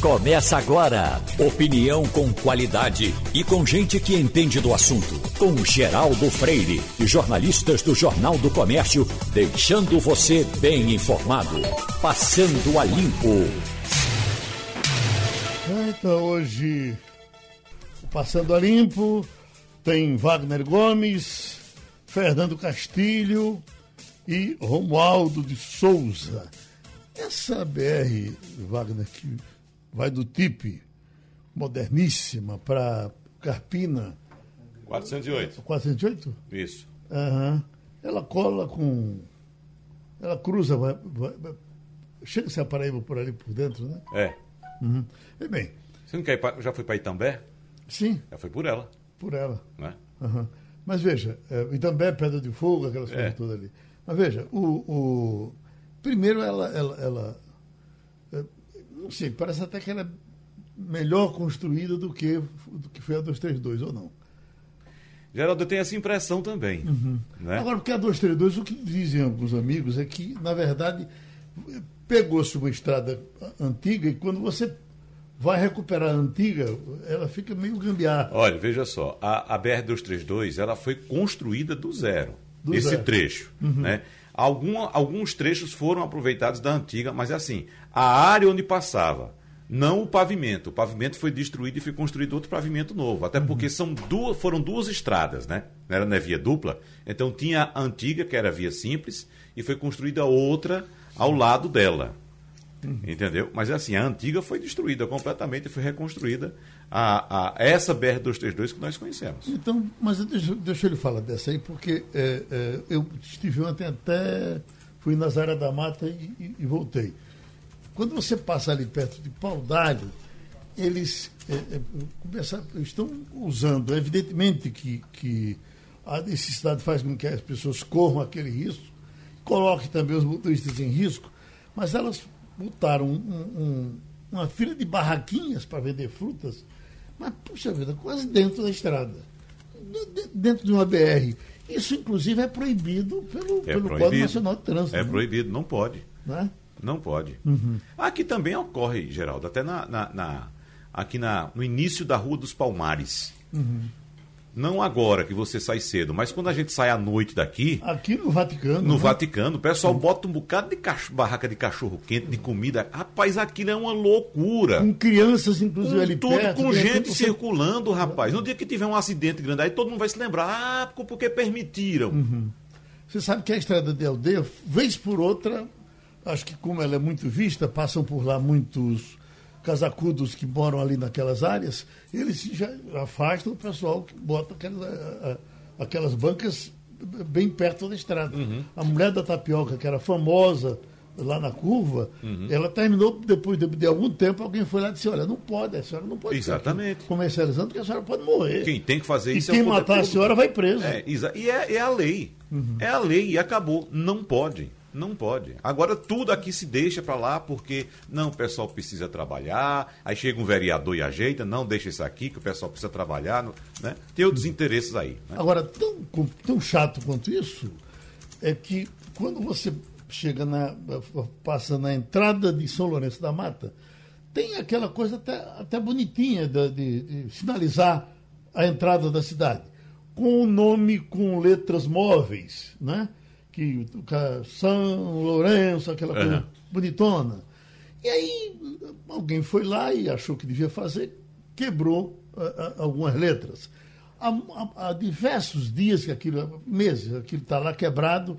Começa agora. Opinião com qualidade e com gente que entende do assunto. Com Geraldo Freire e jornalistas do Jornal do Comércio, deixando você bem informado. Passando a limpo. Então, hoje, Passando a limpo, tem Wagner Gomes, Fernando Castilho e Romualdo de Souza. Essa BR, Wagner, que vai do TIP, moderníssima, para Carpina. 408. 408? Isso. Uhum. Ela cola com. Ela cruza. Vai, vai, vai, chega-se a Paraíba por ali por dentro, né? É. Uhum. E bem. Você não quer ir já foi para Itambé? Sim. Já foi por ela. Por ela. Né? Uhum. Mas veja, é, Itambé, Pedra de Fogo, aquelas coisas é. todas ali. Mas veja, o, o, primeiro ela, ela, ela não sei, parece até que ela é melhor construída do que, do que foi a 232, ou não? Geraldo, eu tenho essa impressão também. Uhum. Né? Agora, porque a 232, o que dizem alguns amigos é que, na verdade, pegou-se uma estrada antiga e quando você vai recuperar a antiga, ela fica meio gambiarra. Olha, veja só, a, a BR-232 ela foi construída do zero, do esse zero. trecho. Uhum. Né? Algum, alguns trechos foram aproveitados da antiga, mas é assim, a área onde passava, não o pavimento. O pavimento foi destruído e foi construído outro pavimento novo. Até porque uhum. são duas, foram duas estradas, né? Não era na via dupla. Então tinha a antiga, que era a via simples, e foi construída outra ao lado dela. Uhum. Entendeu? Mas é assim, a antiga foi destruída completamente e foi reconstruída a, a essa BR-232 que nós conhecemos. Então, mas deixa, deixa eu lhe falar dessa aí, porque é, é, eu estive ontem até, fui na Zara da Mata e, e, e, voltei. Quando você passa ali perto de Paudalho, eles é, é começam, estão usando, evidentemente que, que a necessidade faz com que as pessoas corram aquele risco, coloque também os motoristas em risco, mas elas botaram um, um, uma fila de barraquinhas para vender frutas, mas, puxa vida, quase dentro da estrada, dentro de uma BR. Isso, inclusive, é proibido pelo, é pelo proibido. Código Nacional de Trânsito. É né? proibido, não pode. Não, é? não pode. Uhum. Aqui também ocorre, Geraldo, até na, na, na, aqui na, no início da Rua dos Palmares. Uhum. Não agora que você sai cedo, mas quando a gente sai à noite daqui. Aqui no Vaticano. No né? Vaticano, o pessoal bota um bocado de cach... barraca de cachorro quente, de comida. Rapaz, aquilo é uma loucura. Com crianças, inclusive, com ali tudo, perto. Com gente circulando, rapaz. No dia que tiver um acidente grande, aí todo mundo vai se lembrar. Ah, porque permitiram. Uhum. Você sabe que a estrada de aldeia, vez por outra, acho que como ela é muito vista, passam por lá muitos casacudos que moram ali naquelas áreas, eles já afastam o pessoal que bota aquelas, aquelas bancas bem perto da estrada. Uhum. A mulher da tapioca, que era famosa lá na curva, uhum. ela terminou depois de, de, algum tempo, alguém foi lá e disse, olha, não pode, a senhora não pode Exatamente. comercializando, porque a senhora pode morrer. Quem tem que fazer e isso é quem é matar público. a senhora vai preso. É, e é, é a lei. Uhum. É a lei e acabou. Não pode. Não pode. Agora tudo aqui se deixa para lá porque não, o pessoal precisa trabalhar. Aí chega um vereador e ajeita, não deixa isso aqui que o pessoal precisa trabalhar, né? Tem outros interesses aí. Né? Agora tão, tão chato quanto isso é que quando você chega na passa na entrada de São Lourenço da Mata tem aquela coisa até, até bonitinha de, de, de sinalizar a entrada da cidade com o nome com letras móveis, né? Que São Lourenço, aquela coisa uhum. bonitona. E aí alguém foi lá e achou que devia fazer, quebrou uh, algumas letras. Há, há, há, diversos dias que aquilo, meses, aquilo está lá quebrado,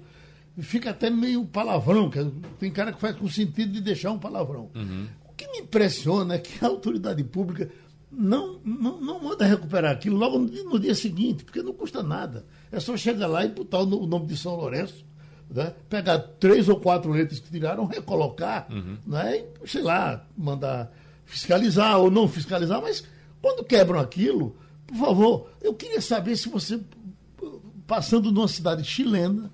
fica até meio palavrão, que tem cara que faz com sentido de deixar um palavrão. Uhum. O que me impressiona é que a autoridade pública não, não, não manda recuperar aquilo logo no, no dia seguinte, porque não custa nada. É só chegar lá e botar o nome de São Lourenço né? pegar três ou quatro letras que tiraram, recolocar, uhum. né? e, sei lá, mandar fiscalizar ou não fiscalizar, mas quando quebram aquilo, por favor, eu queria saber se você, passando numa cidade chilena,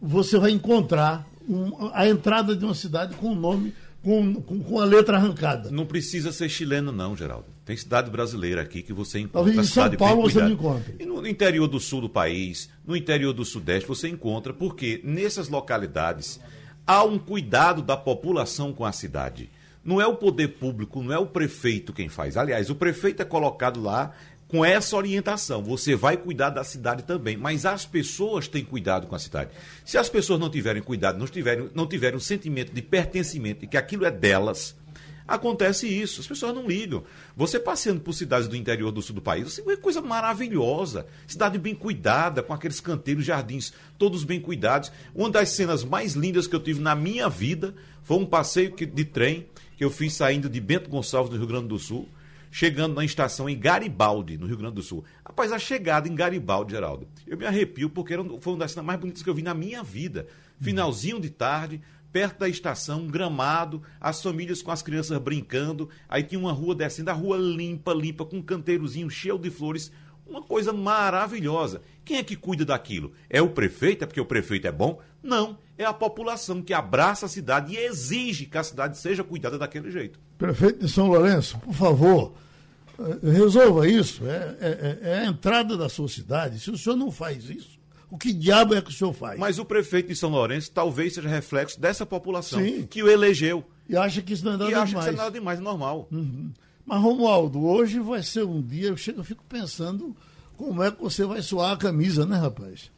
você vai encontrar um, a entrada de uma cidade com o nome com, com, com, a letra arrancada. Não precisa ser chileno, não, Geraldo. Tem cidade brasileira aqui que você encontra. Talvez em São Paulo você não encontra. E no interior do sul do país, no interior do sudeste, você encontra, porque nessas localidades há um cuidado da população com a cidade. Não é o poder público, não é o prefeito quem faz. Aliás, o prefeito é colocado lá com essa orientação. Você vai cuidar da cidade também, mas as pessoas têm cuidado com a cidade. Se as pessoas não tiverem cuidado, não tiverem, não tiverem um sentimento de pertencimento e que aquilo é delas, acontece isso. As pessoas não ligam. Você passeando por cidades do interior do sul do país, você vê coisa maravilhosa. Cidade bem cuidada, com aqueles canteiros, jardins, todos bem cuidados. Uma das cenas mais lindas que eu tive na minha vida foi um passeio de trem que eu fiz saindo de Bento Gonçalves, no Rio Grande do Sul chegando na estação em Garibaldi, no Rio Grande do Sul. Rapaz, a chegada em Garibaldi, Geraldo, eu me arrepio porque foi uma das cenas mais bonitas que eu vi na minha vida. Finalzinho de tarde, perto da estação, um gramado, as famílias com as crianças brincando, aí tinha uma rua descendo, a rua limpa, limpa, com um canteirozinho cheio de flores, uma coisa maravilhosa. Quem é que cuida daquilo? É o prefeito? É porque o prefeito é bom? Não, é a população que abraça a cidade e exige que a cidade seja cuidada daquele jeito. Prefeito de São Lourenço, por favor, resolva isso. É, é, é, a entrada da sua cidade. Se o senhor não faz isso, o que diabo é que o senhor faz? Mas o prefeito de São Lourenço talvez seja reflexo dessa população Sim. que o elegeu. E acha que isso não é nada e demais. E acha que isso é nada demais, é normal. Uhum. Mas, Romualdo, hoje vai ser um dia, eu, chego, eu fico pensando como é que você vai suar a camisa, né, rapaz?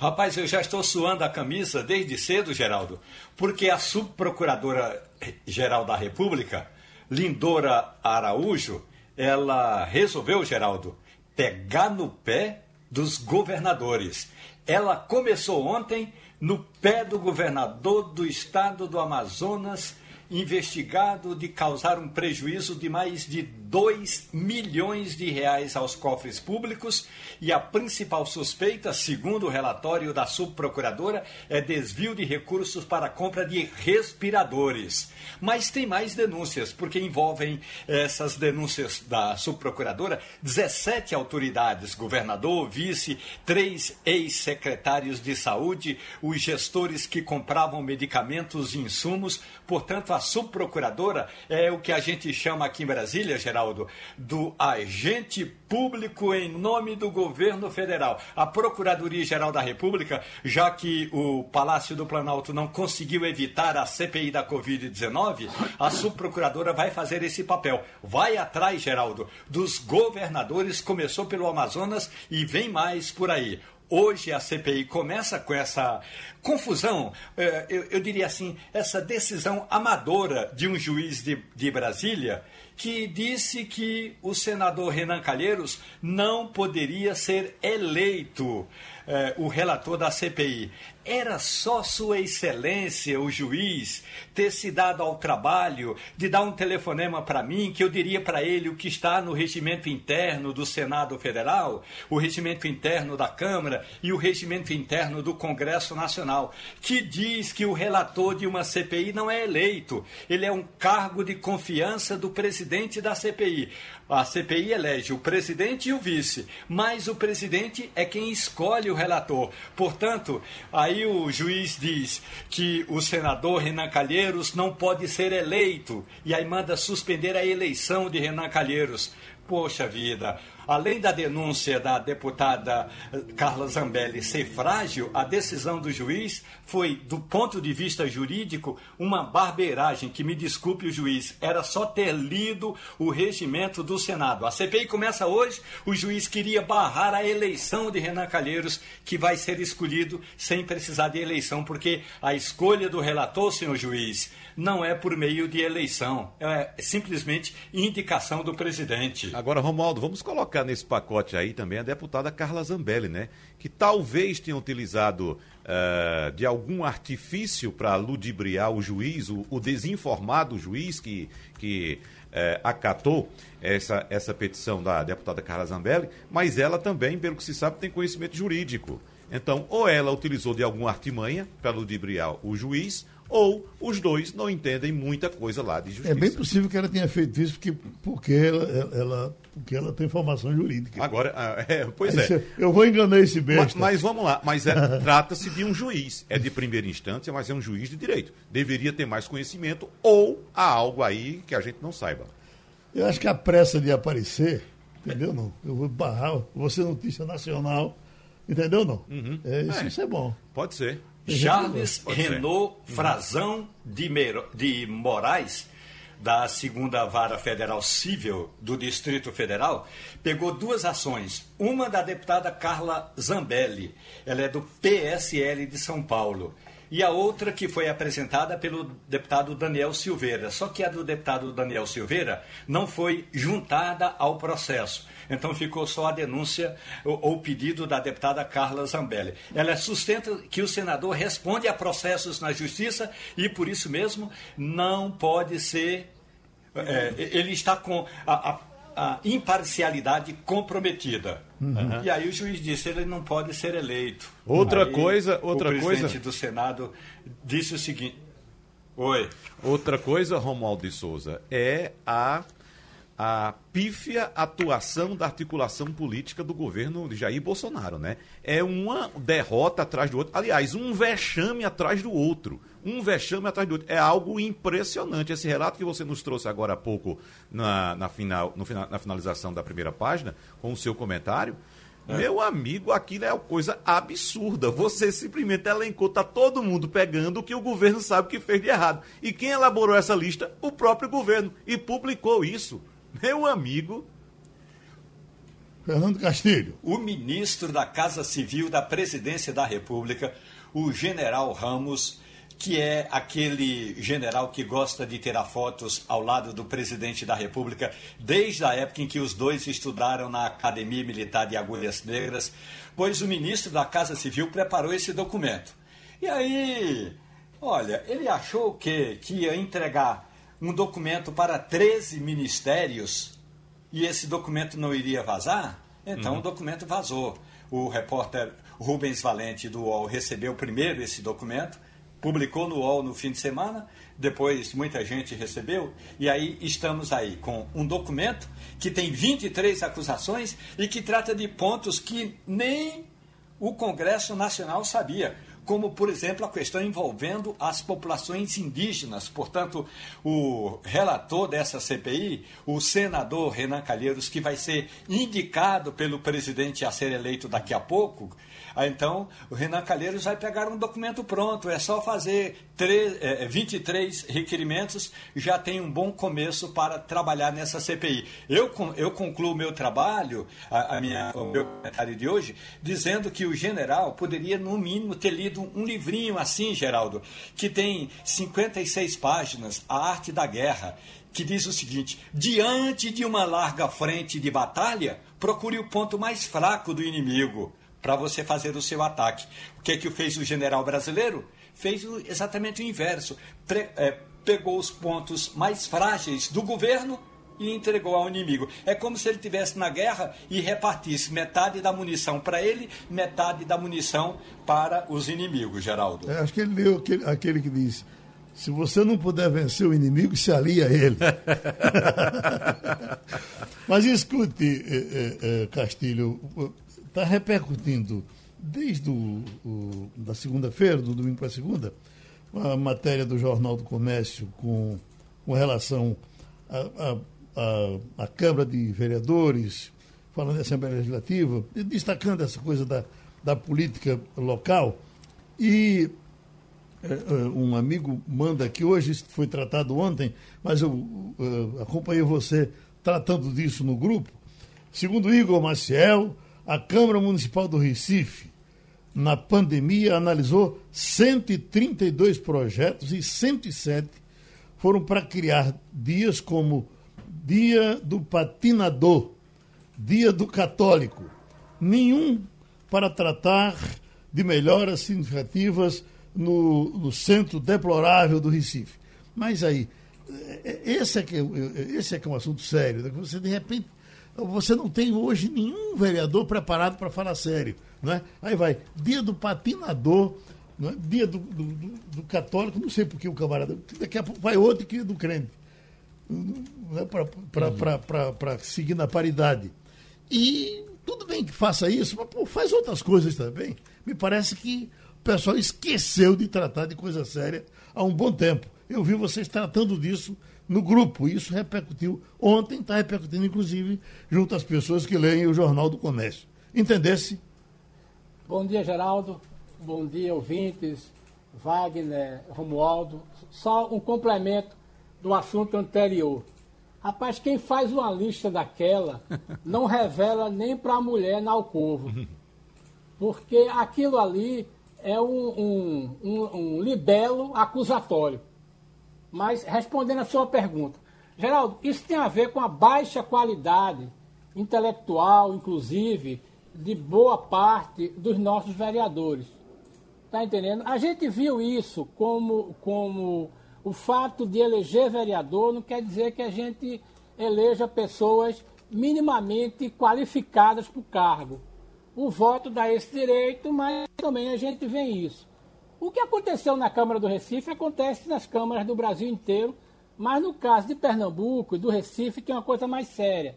Rapaz, eu já estou suando a camisa desde cedo, Geraldo, porque a subprocuradora-geral da República, Lindora Araújo, ela resolveu, Geraldo, pegar no pé dos governadores. Ela começou ontem no pé do governador do estado do Amazonas, investigado de causar um prejuízo de mais de 2 milhões de reais aos cofres públicos e a principal suspeita, segundo o relatório da subprocuradora, é desvio de recursos para a compra de respiradores. Mas tem mais denúncias, porque envolvem essas denúncias da subprocuradora 17 autoridades, governador, vice, três ex-secretários de saúde, os gestores que compravam medicamentos e insumos. Portanto, a subprocuradora é o que a gente chama aqui em Brasília, Geraldo, Geraldo, do agente público em nome do governo federal. A Procuradoria-Geral da República, já que o Palácio do Planalto não conseguiu evitar a CPI da Covid-19, a subprocuradora vai fazer esse papel. Vai atrás, Geraldo, dos governadores, começou pelo Amazonas e vem mais por aí. Hoje a CPI começa com essa confusão, eh, eu, diria assim, essa decisão amadora de um juiz de, de Brasília que disse que o senador Renan Calheiros não poderia ser eleito eh, o relator da CPI. Era só Sua Excelência, o juiz, ter se dado ao trabalho de dar um telefonema para mim, que eu diria para ele o que está no regimento interno do Senado Federal, o regimento interno da Câmara e o regimento interno do Congresso Nacional, que diz que o relator de uma CPI não é eleito, ele é um cargo de confiança do presidente da CPI. A CPI elege o presidente e o vice, mas o presidente é quem escolhe o relator. Portanto, aí o juiz diz que o senador Renan Calheiros não pode ser eleito e aí manda suspender a eleição de Renan Calheiros. Poxa vida, Além da denúncia da deputada eh, Carla Zambelli ser frágil, a decisão do juiz foi, do ponto de vista jurídico, uma barbeiragem, que me desculpe o juiz, era só ter lido o regimento do Senado. A CPI começa hoje, o juiz queria barrar a eleição de Renan Calheiros, que vai ser escolhido sem precisar de eleição, porque a escolha do relator, senhor juiz, não é por meio de eleição, é simplesmente indicação do presidente. Agora, Romualdo, vamos colocar nesse pacote aí também a deputada Carla Zambelli, né? Que talvez tenha utilizado uh, de algum artifício para ludibriar o juiz, o, o, desinformado juiz que, que uh, acatou essa, essa petição da deputada Carla Zambelli, mas ela também, pelo que se sabe, tem conhecimento jurídico. Então, ou ela utilizou de alguma artimanha para ludibriar o juiz, ou os dois não entendem muita coisa lá de justiça. É bem possível que ela tenha feito isso porque, porque, ela, ela porque ela tem formação jurídica. Agora, ah, é, pois é. Eu vou enganar esse besta. Mas, mas vamos lá, mas é, trata-se de um juiz. É de primeira instância, mas é um juiz de direito. Deveria ter mais conhecimento ou há algo aí que a gente não saiba. Eu acho que a pressa de aparecer, entendeu? Não. Eu vou barrar, vou ser notícia nacional, entendeu? Não. Uhum. É, isso, é. isso é bom. Pode ser. Charles Renault Frazão de, Mero, de Moraes da segunda vara federal civil do Distrito Federal, pegou duas ações. Uma da deputada Carla Zambelli, ela é do PSL de São Paulo e a outra que foi apresentada pelo deputado Daniel Silveira. Só que a do deputado Daniel Silveira não foi juntada ao processo. Então ficou só a denúncia ou o pedido da deputada Carla Zambelli. Ela sustenta que o senador responde a processos na justiça e por isso mesmo não pode ser. É, ele está com a, a a imparcialidade comprometida. Uhum. E aí o juiz disse, ele não pode ser eleito. Outra aí, coisa, outra coisa. O presidente do Senado disse o seguinte. Oi. Outra coisa, Romualdo de Souza, é a a pífia atuação da articulação política do governo de Jair Bolsonaro, né? É uma derrota atrás do outro. Aliás, um vexame atrás do outro. Um vexame atrás do outro. É algo impressionante. Esse relato que você nos trouxe agora há pouco na, na, final, no, na finalização da primeira página, com o seu comentário, é. Meu amigo, aquilo é uma coisa absurda. Você simplesmente elencou, tá todo mundo pegando o que o governo sabe que fez de errado. E quem elaborou essa lista? O próprio governo. E publicou isso. Meu amigo. Fernando Castilho. O ministro da Casa Civil da Presidência da República, o general Ramos, que é aquele general que gosta de tirar fotos ao lado do presidente da República, desde a época em que os dois estudaram na Academia Militar de Agulhas Negras, pois o ministro da Casa Civil preparou esse documento. E aí, olha, ele achou que, que ia entregar um documento para 13 ministérios e esse documento não iria vazar, então uhum. o documento vazou. O repórter Rubens Valente do UOL recebeu primeiro esse documento, publicou no UOL no fim de semana, depois muita gente recebeu, e aí estamos aí com um documento que tem 23 acusações e que trata de pontos que nem o Congresso Nacional sabia como, por exemplo, a questão envolvendo as populações indígenas. Portanto, o relator dessa CPI, o senador Renan Calheiros, que vai ser indicado pelo presidente a ser eleito daqui a pouco, ah, então o Renan Calheiros vai pegar um documento pronto, é só fazer 3, é, 23 requerimentos, já tem um bom começo para trabalhar nessa CPI. Eu, eu concluo meu trabalho, a, a minha, o meu comentário de hoje, dizendo que o general poderia, no mínimo, ter lido um livrinho assim, Geraldo, que tem 56 páginas, A Arte da Guerra, que diz o seguinte: diante de uma larga frente de batalha, procure o ponto mais fraco do inimigo para você fazer o seu ataque. O que, é que fez o general brasileiro? Fez exatamente o inverso. Pre, é, pegou os pontos mais frágeis do governo e entregou ao inimigo. É como se ele tivesse na guerra e repartisse metade da munição para ele, metade da munição para os inimigos, Geraldo. É, acho que ele leu aquele, aquele que diz: se você não puder vencer o inimigo, se alia a ele. Mas escute, eh, eh, Castilho, está repercutindo desde o da segunda-feira, do domingo para segunda, a matéria do Jornal do Comércio com, com relação à Câmara de Vereadores, falando da Assembleia Legislativa, destacando essa coisa da, da política local. E é, é, um amigo manda aqui, hoje isso foi tratado ontem, mas eu uh, acompanhei você tratando disso no grupo. Segundo Igor Maciel, a Câmara Municipal do Recife, na pandemia, analisou 132 projetos e 107 foram para criar dias como Dia do Patinador, Dia do Católico, nenhum para tratar de melhoras significativas no, no centro deplorável do Recife. Mas aí, é, é, esse é que, é, esse é, que é um assunto sério, né? você de repente você não tem hoje nenhum vereador preparado para falar sério. Né? Aí vai, dia do patinador, né? dia do, do, do, do, católico, não sei por que o camarada. Daqui a pouco vai outro que do crente. Né? Para uhum. seguir na paridade. E tudo bem que faça isso, mas pô, faz outras coisas também. Me parece que o pessoal esqueceu de tratar de coisa séria há um bom tempo. Eu vi vocês tratando disso no grupo. Isso repercutiu ontem, está repercutindo, inclusive, junto às pessoas que leem o Jornal do Comércio. Entendesse? Bom dia, Geraldo. Bom dia, ouvintes. Wagner, Romualdo. Só um complemento do assunto anterior. Rapaz, quem faz uma lista daquela não revela nem para a mulher na alcova. Porque aquilo ali é um, um, um, um libelo acusatório. Mas, respondendo a sua pergunta, Geraldo, isso tem a ver com a baixa qualidade intelectual, inclusive, de boa parte dos nossos vereadores. Está entendendo? A gente viu isso como, como o fato de eleger vereador não quer dizer que a gente eleja pessoas minimamente qualificadas para o cargo. O voto dá esse direito, mas também a gente vê isso. O que aconteceu na Câmara do Recife acontece nas câmaras do Brasil inteiro, mas no caso de Pernambuco e do Recife tem uma coisa mais séria.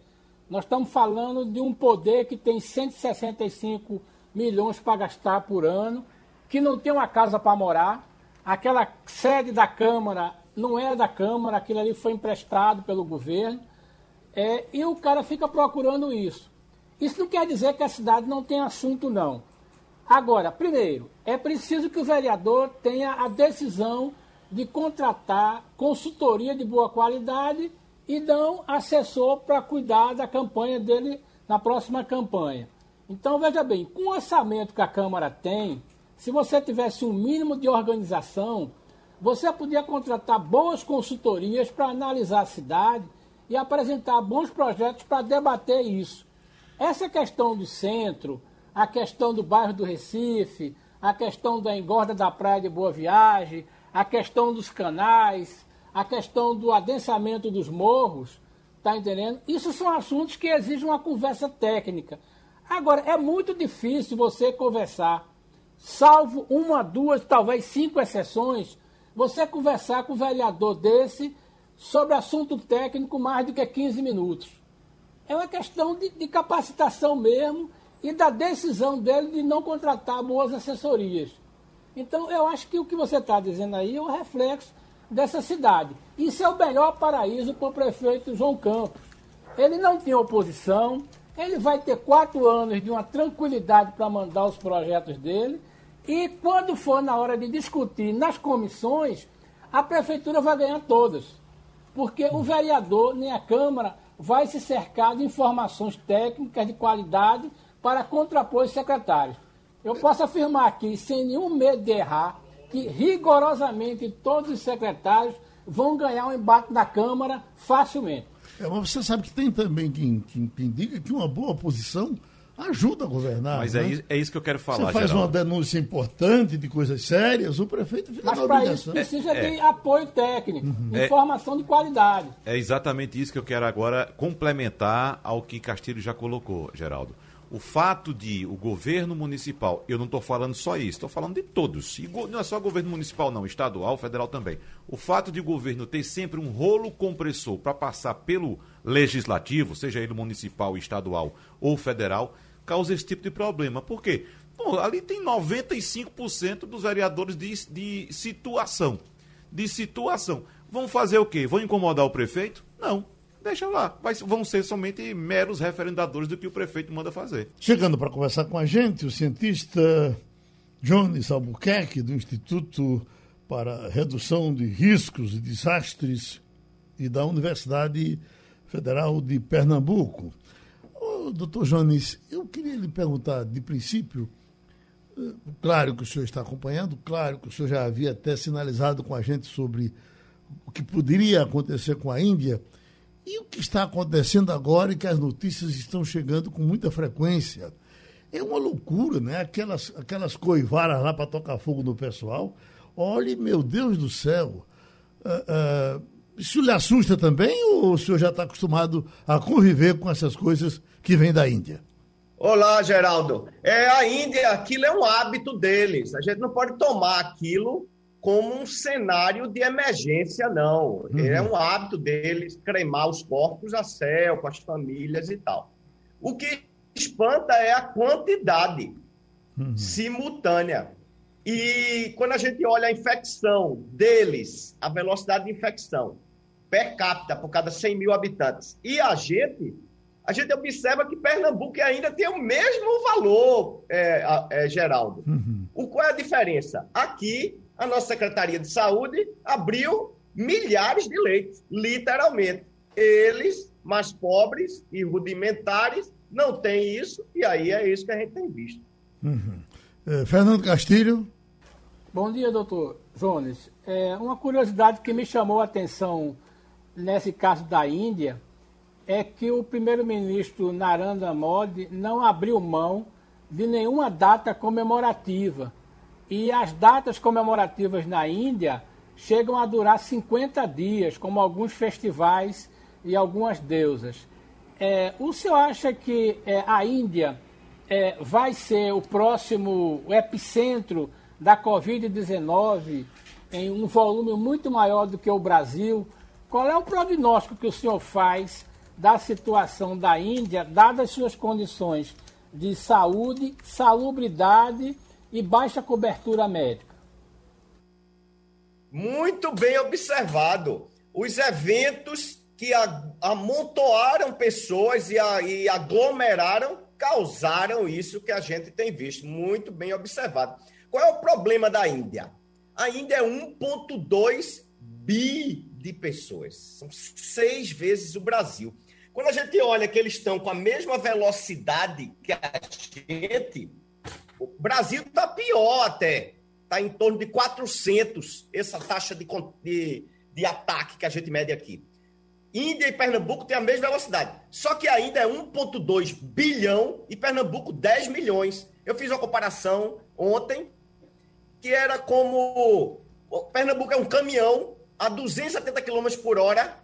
Nós estamos falando de um poder que tem 165 milhões para gastar por ano, que não tem uma casa para morar. Aquela sede da Câmara não era da Câmara, aquilo ali foi emprestado pelo governo. É, e o cara fica procurando isso. Isso não quer dizer que a cidade não tem assunto, não. Agora, primeiro, é preciso que o vereador tenha a decisão de contratar consultoria de boa qualidade e não assessor para cuidar da campanha dele na próxima campanha. Então, veja bem, com o orçamento que a Câmara tem, se você tivesse um mínimo de organização, você podia contratar boas consultorias para analisar a cidade e apresentar bons projetos para debater isso. Essa questão do centro, a questão do bairro do Recife, a questão da engorda da praia de Boa Viagem, a questão dos canais, a questão do adensamento dos morros, tá entendendo? Isso são assuntos que exigem uma conversa técnica. Agora, é muito difícil você conversar, salvo uma, duas, talvez cinco exceções, você conversar com um vereador desse sobre assunto técnico mais do que 15 minutos. É uma questão de, de capacitação mesmo e da decisão dele de não contratar boas assessorias. Então, eu acho que o que você está dizendo aí é um reflexo dessa cidade. Isso é o melhor paraíso para o prefeito João Campos. Ele não tem oposição, ele vai ter quatro anos de uma tranquilidade para mandar os projetos dele, e quando for na hora de discutir nas comissões, a prefeitura vai ganhar todas. Porque o vereador nem a Câmara vai se cercar de informações técnicas de qualidade para contrapor os secretários. Eu posso afirmar aqui, sem nenhum medo de errar, que rigorosamente todos os secretários vão ganhar um embate na Câmara facilmente. É, mas você sabe que tem também quem, quem, quem diga que uma boa oposição ajuda a governar. Mas é né? é, isso, é, isso, que eu quero falar. Você faz Geraldo. uma denúncia importante de coisas sérias, o prefeito fica Mas para isso precisa é, de é, apoio técnico, uhum. informação de qualidade. É exatamente isso que eu quero agora complementar ao que Castilho já colocou, Geraldo o fato de o governo municipal, eu não estou falando só isso, estou falando de todos, e não é só governo municipal não, estadual, federal também. O fato de o governo ter sempre um rolo compressor para passar pelo legislativo, seja ele municipal, estadual ou federal, causa esse tipo de problema. Por quê? Bom, ali tem 95% dos vereadores de, de situação. De situação. Vão fazer o quê? Vão incomodar o prefeito? Não deixa lá. Vai, vão ser somente meros referendadores do que o prefeito manda fazer. Chegando para conversar com a gente, o cientista Jones Albuquerque, do Instituto para Redução de Riscos e Desastres e da Universidade Federal de Pernambuco. Ô, doutor Jones, eu queria lhe perguntar, de princípio, eh, claro que o senhor está acompanhando, claro que o senhor já havia até sinalizado com a gente sobre o que poderia acontecer com a Índia, e o que está acontecendo agora e que as notícias estão chegando com muita frequência? É uma loucura, né? Aquelas, aquelas coivaras lá para tocar fogo no pessoal. Olhe, meu Deus do céu. Uh, uh, isso lhe assusta também ou o senhor já está acostumado a conviver com essas coisas que vêm da Índia? Olá, Geraldo. É, a Índia, aquilo é um hábito deles. A gente não pode tomar aquilo como um cenário de emergência, não. Uhum. É um hábito deles cremar os corpos a céu, com as famílias e tal. O que espanta é a quantidade uhum. simultânea. E quando a gente olha a infecção deles, a velocidade de infecção per capita por cada 100 mil habitantes, e a gente, a gente observa que Pernambuco ainda tem o mesmo valor, é, é, Geraldo. Uhum. O, qual é a diferença? Aqui a nossa Secretaria de Saúde abriu milhares de leitos, literalmente. Eles, mais pobres e rudimentares, não têm isso, e aí é isso que a gente tem visto. Uhum. É, Fernando Castilho. Bom dia, doutor Jones. É, uma curiosidade que me chamou a atenção nesse caso da Índia é que o primeiro-ministro Narendra Modi não abriu mão de nenhuma data comemorativa. E as datas comemorativas na Índia chegam a durar 50 dias, como alguns festivais e algumas deusas. É, o senhor acha que é, a Índia é, vai ser o próximo epicentro da Covid-19 em um volume muito maior do que o Brasil? Qual é o prognóstico que o senhor faz da situação da Índia, dadas suas condições de saúde, salubridade e baixa cobertura médica? Muito bem observado. Os eventos que amontoaram pessoas e, aglomeraram causaram isso que a gente tem visto. Muito bem observado. Qual é o problema da Índia? A Índia é 1,2 bi de pessoas. São seis vezes o Brasil. Quando a gente olha que eles estão com a mesma velocidade que a gente, o Brasil está pior até. Está em torno de 400, essa taxa de, de, de ataque que a gente mede aqui. Índia e Pernambuco têm a mesma velocidade. Só que ainda é 1,2 bilhão e Pernambuco 10 milhões. Eu fiz uma comparação ontem que era como. Pernambuco é um caminhão a 270 km por hora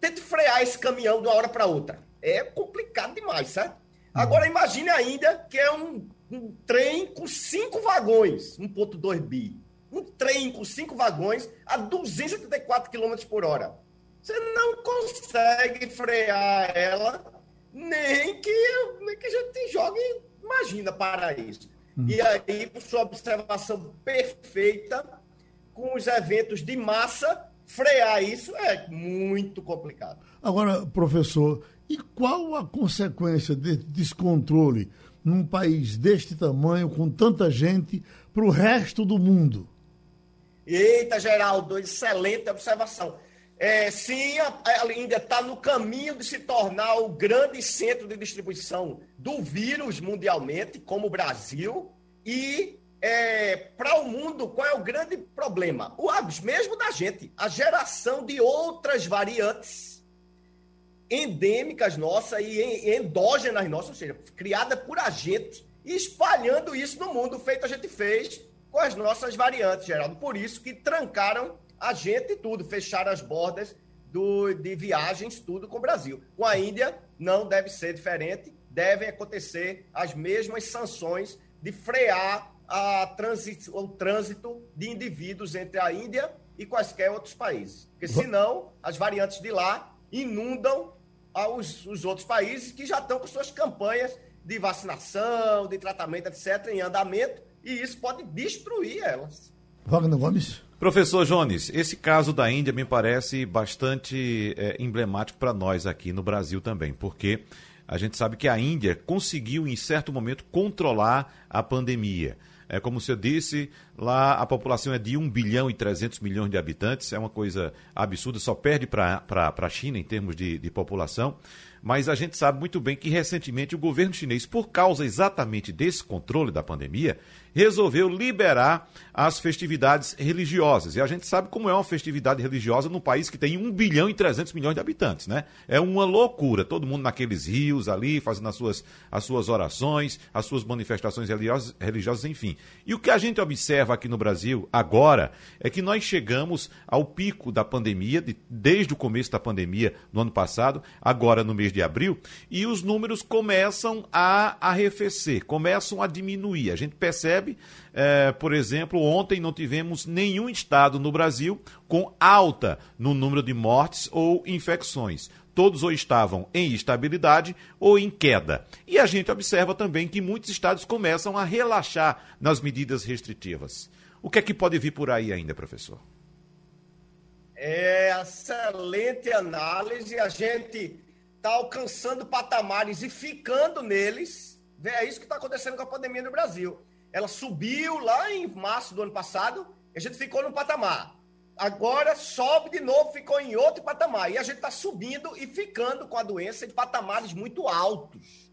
tente frear esse caminhão de uma hora para outra. É complicado demais, certo? Agora imagine ainda que é um, um trem com cinco vagões, 1.2 bi. Um trem com cinco vagões a 274 km por hora. Você não consegue frear ela, nem que, nem que a gente jogue, imagina, para isso. Hum. E aí, por sua observação perfeita, com os eventos de massa, frear isso é muito complicado. Agora, professor, e qual a consequência desse descontrole num país deste tamanho, com tanta gente, para o resto do mundo? Eita, Geraldo, excelente observação. É, sim, ela ainda está no caminho de se tornar o grande centro de distribuição do vírus mundialmente, como o Brasil, e é, para o mundo, qual é o grande problema? O mesmo da gente, a geração de outras variantes endêmicas nossas e endógenas nossas, ou seja, criada por a gente, e espalhando isso no mundo, feito a gente fez com as nossas variantes, Geraldo. Por isso que trancaram a gente e tudo, fecharam as bordas do, de viagens, tudo com o Brasil. Com a Índia, não deve ser diferente, devem acontecer as mesmas sanções de frear a trânsito, o trânsito de indivíduos entre a Índia e quaisquer outros países. Porque senão as variantes de lá inundam os, os outros países que já estão com suas campanhas de vacinação, de tratamento, etc., em andamento, e isso pode destruir elas. Wagner Gomes. Professor Jones, esse caso da Índia me parece bastante é, emblemático para nós aqui no Brasil também, porque a gente sabe que a Índia conseguiu, em certo momento, controlar a pandemia. É, como senhor disse, lá a população é de 1 bilhão e 300 milhões de habitantes, é uma coisa absurda, só perde para a China em termos de, de população. Mas a gente sabe muito bem que recentemente o governo chinês, por causa exatamente desse controle da pandemia, resolveu liberar as festividades religiosas. E a gente sabe como é uma festividade religiosa num país que tem 1 bilhão e 300 milhões de habitantes, né? É uma loucura, todo mundo naqueles rios ali, fazendo as suas, as suas orações, as suas manifestações religiosas, religiosas, enfim. E o que a gente observa aqui no Brasil agora é que nós chegamos ao pico da pandemia, de, desde o começo da pandemia no ano passado, agora no mês de abril, e os números começam a arrefecer, começam a diminuir. A gente percebe, é, por exemplo, ontem não tivemos nenhum estado no Brasil com alta no número de mortes ou infecções todos ou estavam em estabilidade ou em queda. E a gente observa também que muitos estados começam a relaxar nas medidas restritivas. O que é que pode vir por aí ainda, professor? É excelente análise. A gente está alcançando patamares e ficando neles. É isso que está acontecendo com a pandemia no Brasil. Ela subiu lá em março do ano passado, e a gente ficou no patamar. agora sobe de novo, ficou em outro patamar. E a gente está subindo e ficando com a doença em patamares muito altos.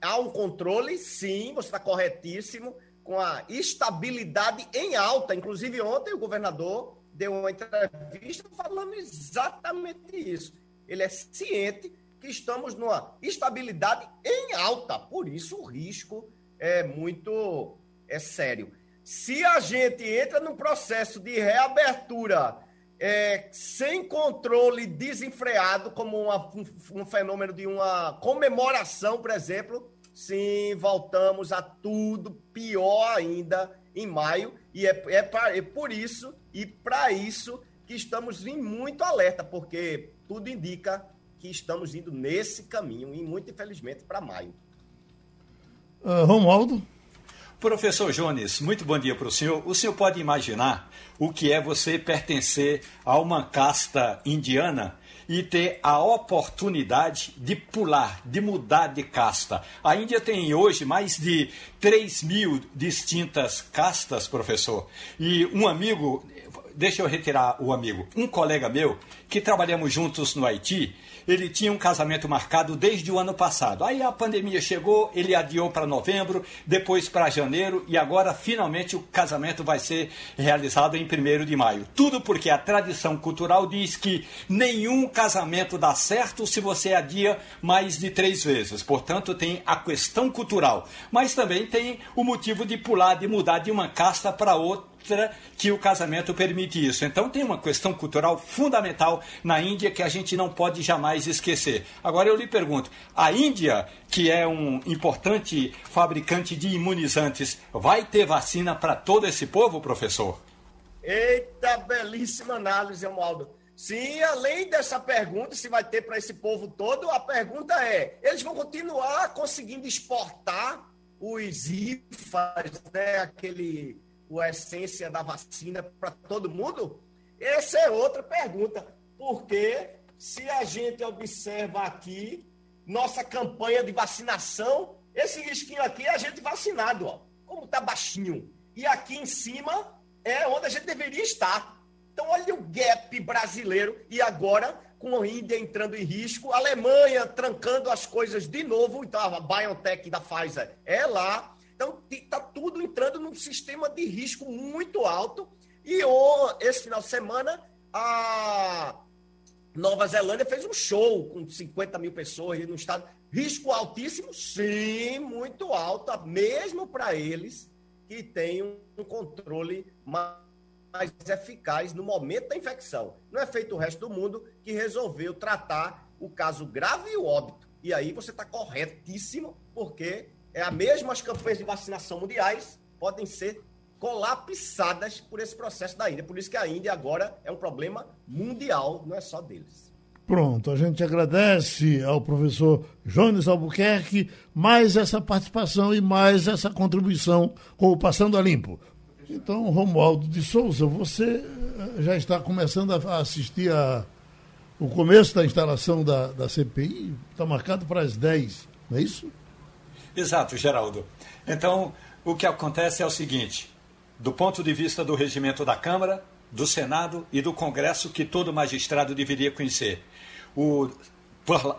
Há um controle, sim, você está corretíssimo, com a estabilidade em alta. Inclusive, ontem o governador deu uma entrevista falando exatamente isso. Ele é ciente que estamos numa estabilidade em alta, por isso o risco é muito é sério. Se a gente entra num processo de reabertura é, sem controle desenfreado, como uma, um, um fenômeno de uma comemoração, por exemplo, sim, voltamos a tudo pior ainda em maio, e é, é, pra, é por isso e para isso que estamos em muito alerta, porque tudo indica que estamos indo nesse caminho, e muito infelizmente para maio. Uh, Romualdo? Professor Jones, muito bom dia para o senhor. O senhor pode imaginar o que é você pertencer a uma casta indiana e ter a oportunidade de pular, de mudar de casta. A Índia tem hoje mais de 3 mil distintas castas, professor. E um amigo, deixa eu retirar o amigo, um colega meu, que trabalhamos juntos no Haiti, ele tinha um casamento marcado desde o ano passado. Aí a pandemia chegou, ele adiou para novembro, depois para janeiro e agora finalmente o casamento vai ser realizado em 1 de maio. Tudo porque a tradição cultural diz que nenhum casamento dá certo se você adia mais de três vezes. Portanto, tem a questão cultural, mas também tem o motivo de pular, de mudar de uma casta para outra que o casamento permite isso. Então tem uma questão cultural fundamental na Índia que a gente não pode jamais esquecer. Agora eu lhe pergunto: a Índia, que é um importante fabricante de imunizantes, vai ter vacina para todo esse povo, professor? Eita, belíssima análise, Romualdo. Sim, além dessa pergunta, se vai ter para esse povo todo, a pergunta é: eles vão continuar conseguindo exportar os IFAs, né, aquele a essência da vacina para todo mundo? Essa é outra pergunta. Porque se a gente observa aqui nossa campanha de vacinação, esse risquinho aqui é a gente vacinado, ó, como está baixinho. E aqui em cima é onde a gente deveria estar. Então, olha o gap brasileiro. E agora, com a Índia entrando em risco, a Alemanha trancando as coisas de novo. Então, a BioNTech da Pfizer é lá. Então, está tudo entrando num sistema de risco muito alto. E oh, esse final de semana, a Nova Zelândia fez um show com 50 mil pessoas no estado. Risco altíssimo? Sim, muito alto, mesmo para eles que têm um controle mais eficaz no momento da infecção. Não é feito o resto do mundo que resolveu tratar o caso grave e o óbito. E aí você está corretíssimo, porque é a mesma as campanhas de vacinação mundiais podem ser colapsadas por esse processo da Índia. Por isso que a Índia agora é um problema mundial, não é só deles. Pronto, a gente agradece ao professor Jones Albuquerque mais essa participação e mais essa contribuição com o Passando a Limpo. Então, Romualdo de Souza, você eh, já está começando a assistir a, o começo da instalação da, da CPI? Está marcado para as 10, não é isso? Exato, Geraldo. Então, o que acontece é o seguinte: do ponto de vista do regimento da Câmara, do Senado e do Congresso, que todo magistrado deveria conhecer, o,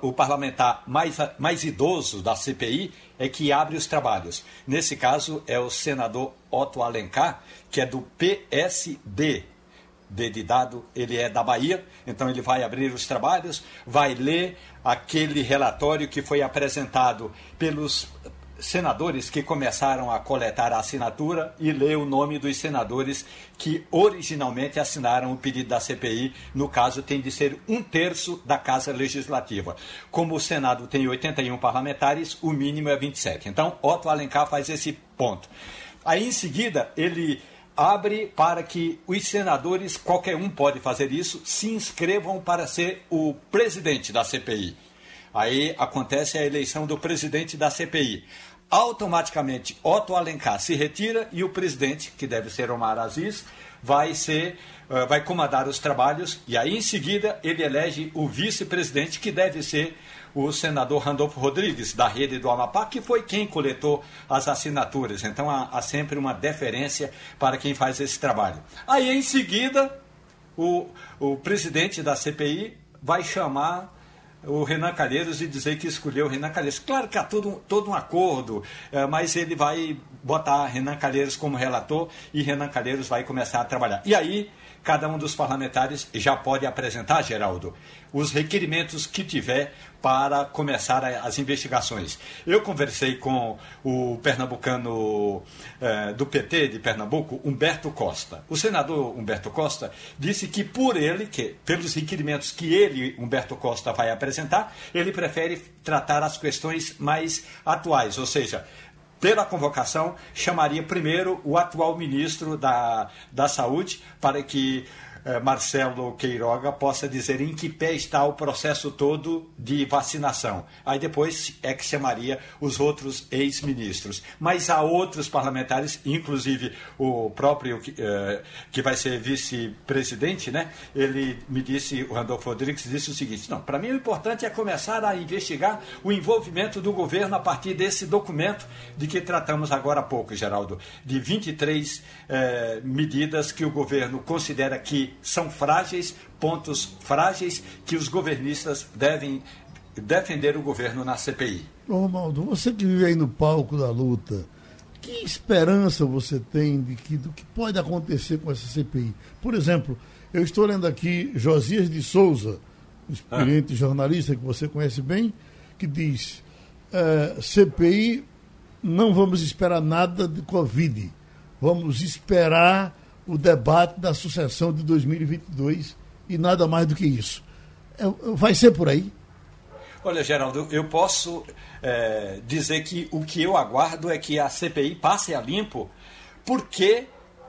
o parlamentar mais, mais idoso da CPI é que abre os trabalhos. Nesse caso, é o senador Otto Alencar, que é do PSD, D de dado, ele é da Bahia, então ele vai abrir os trabalhos, vai ler aquele relatório que foi apresentado pelos senadores que começaram a coletar a assinatura e ler o nome dos senadores que originalmente assinaram o pedido da CPI. No caso, tem de ser um terço da Casa Legislativa. Como o Senado tem 81 parlamentares, o mínimo é 27. Então, Otto Alencar faz esse ponto. Aí, em seguida, ele abre para que os senadores, qualquer um pode fazer isso, se inscrevam para ser o presidente da CPI. Aí acontece a eleição do presidente da CPI. Automaticamente, Otto Alencar se retira e o presidente, que deve ser Omar Aziz, vai ser uh, vai comandar os trabalhos e aí em seguida ele elege o vice-presidente que deve ser o senador Randolfo Rodrigues, da rede do Amapá, que foi quem coletou as assinaturas. Então há, há sempre uma deferência para quem faz esse trabalho. Aí, em seguida, o, o presidente da CPI vai chamar o Renan Calheiros e dizer que escolheu o Renan Calheiros. Claro que há todo, todo um acordo, é, mas ele vai botar Renan Calheiros como relator e Renan Calheiros vai começar a trabalhar. E aí, cada um dos parlamentares já pode apresentar, Geraldo, os requerimentos que tiver para começar as investigações. Eu conversei com o pernambucano eh, do PT de Pernambuco, Humberto Costa. O senador Humberto Costa disse que por ele, que pelos requerimentos que ele, Humberto Costa, vai apresentar, ele prefere tratar as questões mais atuais, ou seja, pela convocação, chamaria primeiro o atual ministro da, da Saúde para que Marcelo Queiroga possa dizer em que pé está o processo todo de vacinação. Aí depois é que chamaria os outros ex-ministros. Mas há outros parlamentares, inclusive o próprio eh, que vai ser vice-presidente, né? Ele me disse, o Randolfo Rodrigues disse o seguinte: não, para mim o importante é começar a investigar o envolvimento do governo a partir desse documento de que tratamos agora há pouco, Geraldo, de 23 eh, medidas que o governo considera que são frágeis, pontos frágeis que os governistas devem defender o governo na CPI. Romaldo, você que vive aí no palco da luta, que esperança você tem de que, do que pode acontecer com essa CPI? Por exemplo, eu estou lendo aqui Josias de Souza, experiente ah. jornalista que você conhece bem, que diz: é, CPI, não vamos esperar nada de Covid, vamos esperar o debate da sucessão de 2022 e nada mais do que isso. É, vai ser por aí? Olha, Geraldo, eu posso é, dizer que o que eu aguardo é que a CPI passe a limpo, porque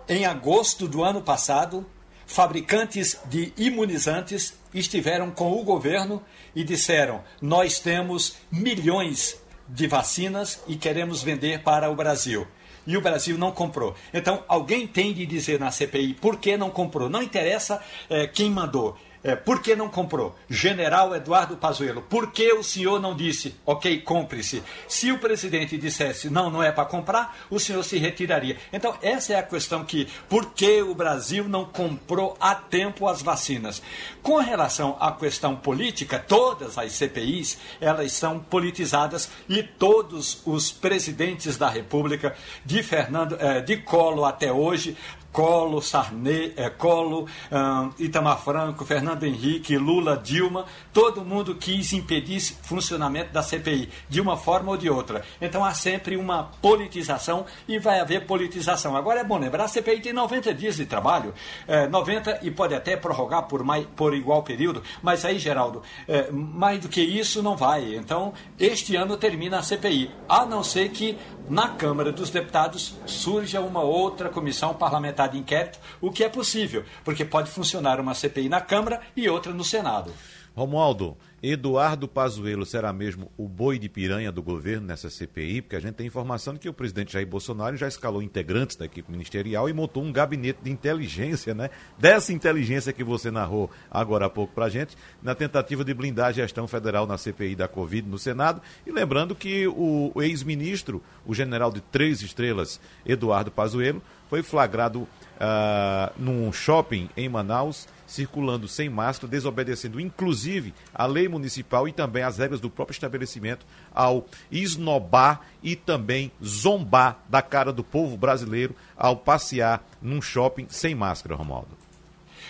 em agosto do ano passado, fabricantes de imunizantes estiveram com o governo e disseram: Nós temos milhões de vacinas e queremos vender para o Brasil e o Brasil não comprou. Então, alguém tem de dizer na CPI por que não comprou. Não interessa é, quem mandou. É, por que não comprou? General Eduardo Pazuello, por que o senhor não disse, ok, compre-se? Se o presidente dissesse, não, não é para comprar, o senhor se retiraria. Então, essa é a questão que, por que o Brasil não comprou a tempo as vacinas? Com relação à questão política, todas as CPIs, elas são politizadas e todos os presidentes da República, de Fernando, eh, de Colo até hoje, Colo, Sarney, é, Colo, um, Itamar Franco, Fernando Henrique, Lula, Dilma, todo mundo quis impedir o funcionamento da CPI, de uma forma ou de outra. Então há sempre uma politização e vai haver politização. Agora é bom lembrar, a CPI tem 90 dias de trabalho, é, 90 e pode até prorrogar por, mais, por igual período, mas aí, Geraldo, é, mais do que isso não vai. Então, este ano termina a CPI, a não ser que na Câmara dos Deputados surja uma outra comissão parlamentar de inquérito, o que é possível, porque pode funcionar uma CPI na Câmara e outra no Senado. Romualdo, Eduardo Pazuello será mesmo o boi de piranha do governo nessa CPI? Porque a gente tem informação de que o presidente Jair Bolsonaro já escalou integrantes da equipe ministerial e montou um gabinete de inteligência, né? Dessa inteligência que você narrou agora há pouco para a gente, na tentativa de blindar a gestão federal na CPI da Covid no Senado. E lembrando que o ex-ministro, o general de três estrelas, Eduardo Pazuello, foi flagrado uh, num shopping em Manaus circulando sem máscara, desobedecendo inclusive a lei municipal e também as regras do próprio estabelecimento, ao esnobar e também zombar da cara do povo brasileiro ao passear num shopping sem máscara, Romualdo.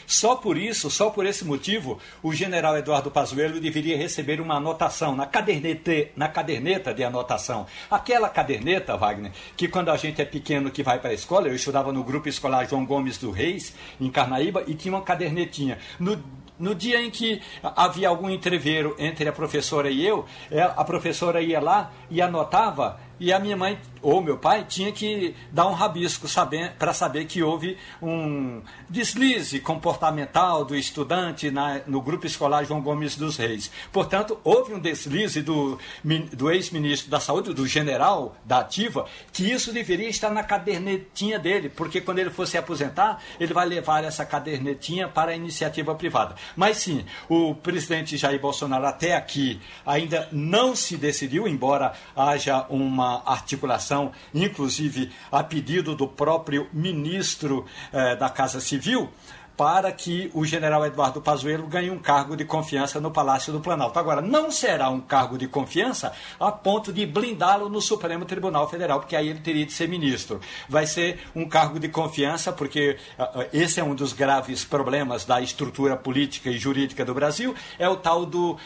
Só por isso, só por esse motivo, o general Eduardo Pazuello deveria receber uma anotação na caderneta, na caderneta de anotação. Aquela caderneta, Wagner, que quando a gente é pequeno que vai para a escola, eu estudava no grupo escolar João Gomes do Reis, em Carnaíba, e tinha uma cadernetinha. No no dia em que havia algum entreveiro entre a professora e eu, é, a professora ia lá e anotava e a minha mãe ou meu pai tinha que dar um rabisco para saber que houve um deslize comportamental do estudante na, no grupo escolar João Gomes dos Reis. Portanto, houve um deslize do, do ex-ministro da Saúde, do general da Ativa, que isso deveria estar na cadernetinha dele, porque quando ele for se aposentar, ele vai levar essa cadernetinha para a iniciativa privada. Mas sim, o presidente Jair Bolsonaro até aqui ainda não se decidiu, embora haja uma articulação, inclusive a pedido do próprio ministro eh, da Casa Civil, para que o general Eduardo Pazuello ganhe um cargo de confiança no Palácio do Planalto. Agora, não será um cargo de confiança a ponto de blindá-lo no Supremo Tribunal Federal, porque aí ele teria de ser ministro. Vai ser um cargo de confiança, porque uh, esse é um dos graves problemas da estrutura política e jurídica do Brasil, é o tal do uh,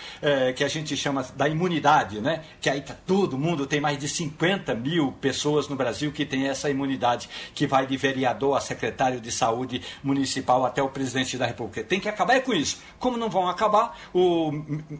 que a gente chama da imunidade, né? Que aí tá, todo mundo tem mais de 50 mil pessoas no Brasil que tem essa imunidade, que vai de vereador a secretário de saúde municipal até o presidente da República. Tem que acabar com isso. Como não vão acabar, o,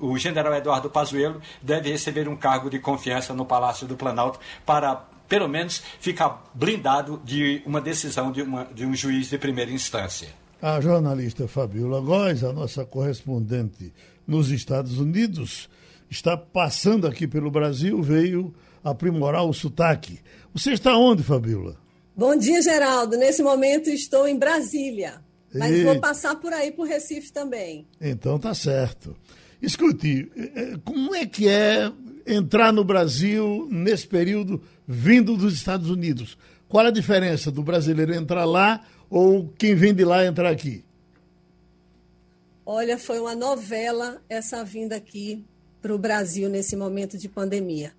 o general Eduardo Pazuello deve receber um cargo de confiança no Palácio do Planalto para pelo menos ficar blindado de uma decisão de, uma, de um juiz de primeira instância. A jornalista Fabiola Góes, a nossa correspondente nos Estados Unidos, está passando aqui pelo Brasil, veio aprimorar o sotaque. Você está onde, Fabiola? Bom dia, Geraldo. Nesse momento estou em Brasília. Mas e... vou passar por aí por Recife também. Então tá certo. Escute, eh, como é que é entrar no Brasil nesse período vindo dos Estados Unidos? Qual a diferença do brasileiro entrar lá ou quem vem de lá entrar aqui? Olha, foi uma novela essa vinda aqui para o Brasil nesse momento de pandemia.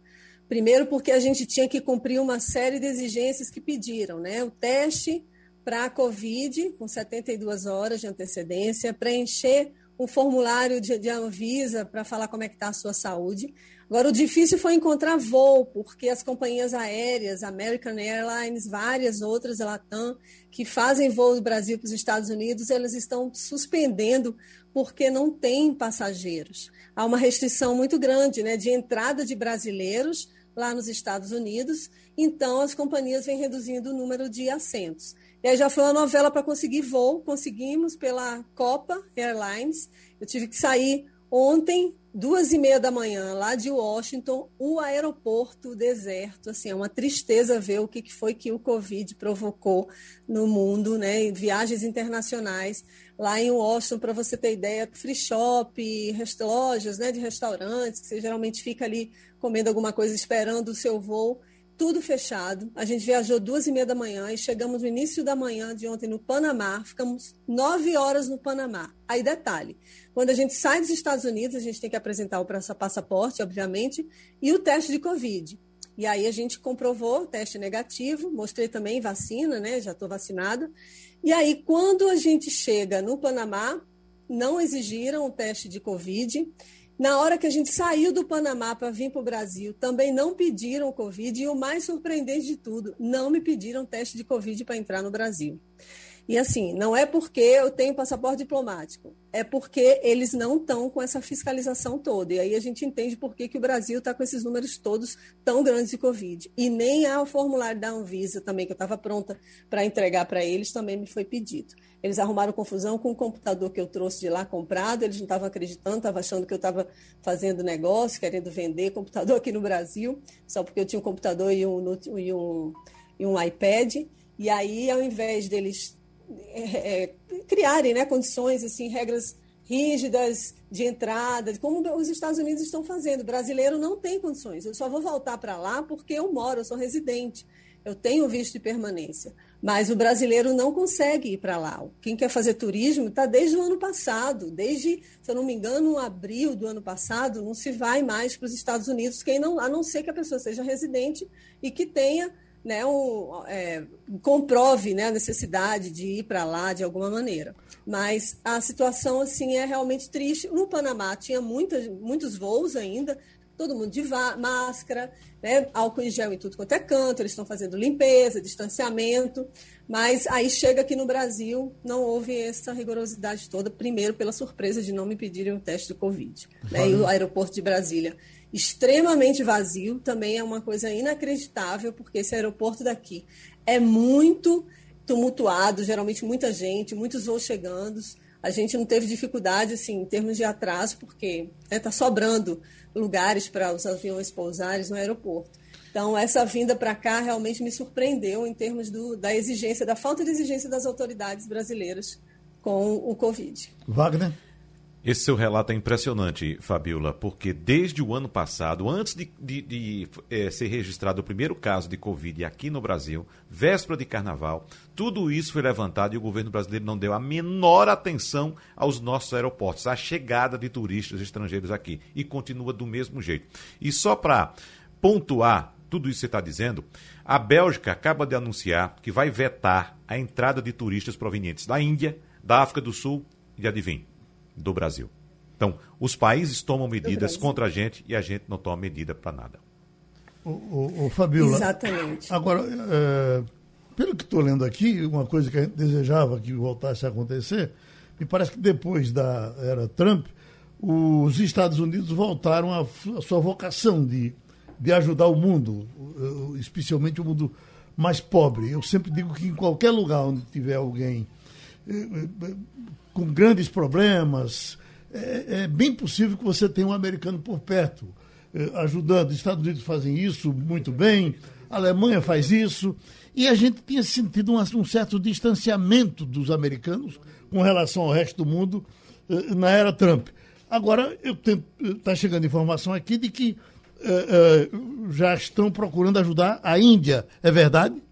Primeiro, porque a gente tinha que cumprir uma série de exigências que pediram, né? O teste para a Covid, com 72 horas de antecedência, preencher um formulário de, de Anvisa para falar como é que está a sua saúde. Agora, o difícil foi encontrar voo, porque as companhias aéreas, American Airlines, várias outras, Latam, que fazem voo do Brasil para os Estados Unidos, elas estão suspendendo porque não tem passageiros. Há uma restrição muito grande né, de entrada de brasileiros lá nos Estados Unidos, então as companhias vêm reduzindo o número de assentos. E aí já foi uma novela para conseguir voo, conseguimos pela Copa Airlines. Eu tive que sair ontem, duas e meia da manhã, lá de Washington, o aeroporto deserto. Assim, é uma tristeza ver o que foi que o Covid provocou no mundo, né? Viagens internacionais. Lá em Washington, para você ter ideia, free shop, lojas né, de restaurantes, que você geralmente fica ali comendo alguma coisa, esperando o seu voo tudo fechado. A gente viajou duas e meia da manhã e chegamos no início da manhã de ontem no Panamá. Ficamos nove horas no Panamá. Aí, detalhe: quando a gente sai dos Estados Unidos, a gente tem que apresentar o passaporte, obviamente, e o teste de Covid. E aí a gente comprovou o teste negativo, mostrei também vacina, né? Já estou vacinada. E aí, quando a gente chega no Panamá, não exigiram o teste de Covid. Na hora que a gente saiu do Panamá para vir para o Brasil, também não pediram Covid e o mais surpreendente de tudo, não me pediram teste de Covid para entrar no Brasil. E assim, não é porque eu tenho passaporte diplomático, é porque eles não estão com essa fiscalização toda. E aí a gente entende por que, que o Brasil está com esses números todos tão grandes de Covid. E nem a formulário da Anvisa também, que eu estava pronta para entregar para eles, também me foi pedido. Eles arrumaram confusão com o computador que eu trouxe de lá comprado, eles não estavam acreditando, estavam achando que eu estava fazendo negócio, querendo vender computador aqui no Brasil, só porque eu tinha um computador e um, e um, e um iPad. E aí, ao invés deles é, é, criarem né, condições, assim, regras rígidas de entrada, como os Estados Unidos estão fazendo. O brasileiro não tem condições. Eu só vou voltar para lá porque eu moro, eu sou residente, eu tenho visto de permanência. Mas o brasileiro não consegue ir para lá. Quem quer fazer turismo está desde o ano passado, desde, se eu não me engano, abril do ano passado, não se vai mais para os Estados Unidos, quem não, a não ser que a pessoa seja residente e que tenha né, um, é, comprove né, a necessidade de ir para lá de alguma maneira. Mas a situação assim é realmente triste. No Panamá tinha muitas, muitos voos ainda, todo mundo de máscara, né, álcool em gel em tudo quanto é canto, eles estão fazendo limpeza, distanciamento, mas aí chega aqui no Brasil, não houve essa rigorosidade toda, primeiro pela surpresa de não me pedirem o teste do Covid. Né, e o aeroporto de Brasília extremamente vazio, também é uma coisa inacreditável, porque esse aeroporto daqui é muito tumultuado, geralmente muita gente, muitos voos chegando. A gente não teve dificuldade assim, em termos de atraso, porque está né, tá sobrando lugares para os aviões pousarem no aeroporto. Então, essa vinda para cá realmente me surpreendeu em termos do, da exigência, da falta de exigência das autoridades brasileiras com o Covid. Wagner? Esse seu relato é impressionante, Fabiola, porque desde o ano passado, antes de, de, de é, ser registrado o primeiro caso de Covid aqui no Brasil, véspera de carnaval, tudo isso foi levantado e o governo brasileiro não deu a menor atenção aos nossos aeroportos, à chegada de turistas estrangeiros aqui. E continua do mesmo jeito. E só para pontuar tudo isso que você está dizendo, a Bélgica acaba de anunciar que vai vetar a entrada de turistas provenientes da Índia, da África do Sul e, adivinha, do Brasil. Então, os países tomam medidas contra a gente e a gente não toma medida para nada. O, o, o Fabiola. Exatamente. Agora, é, pelo que estou lendo aqui, uma coisa que a gente desejava que voltasse a acontecer, me parece que depois da era Trump, os Estados Unidos voltaram à sua vocação de, de ajudar o mundo, especialmente o mundo mais pobre. Eu sempre digo que em qualquer lugar onde tiver alguém com grandes problemas, é, é, bem possível que você tenha um americano por perto, é, ajudando. Os Estados Unidos fazem isso muito bem, a Alemanha faz isso, e a gente tinha sentido um, um certo distanciamento dos americanos com relação ao resto do mundo é, na era Trump. Agora, está chegando informação aqui de que é, já estão procurando ajudar a Índia, é verdade?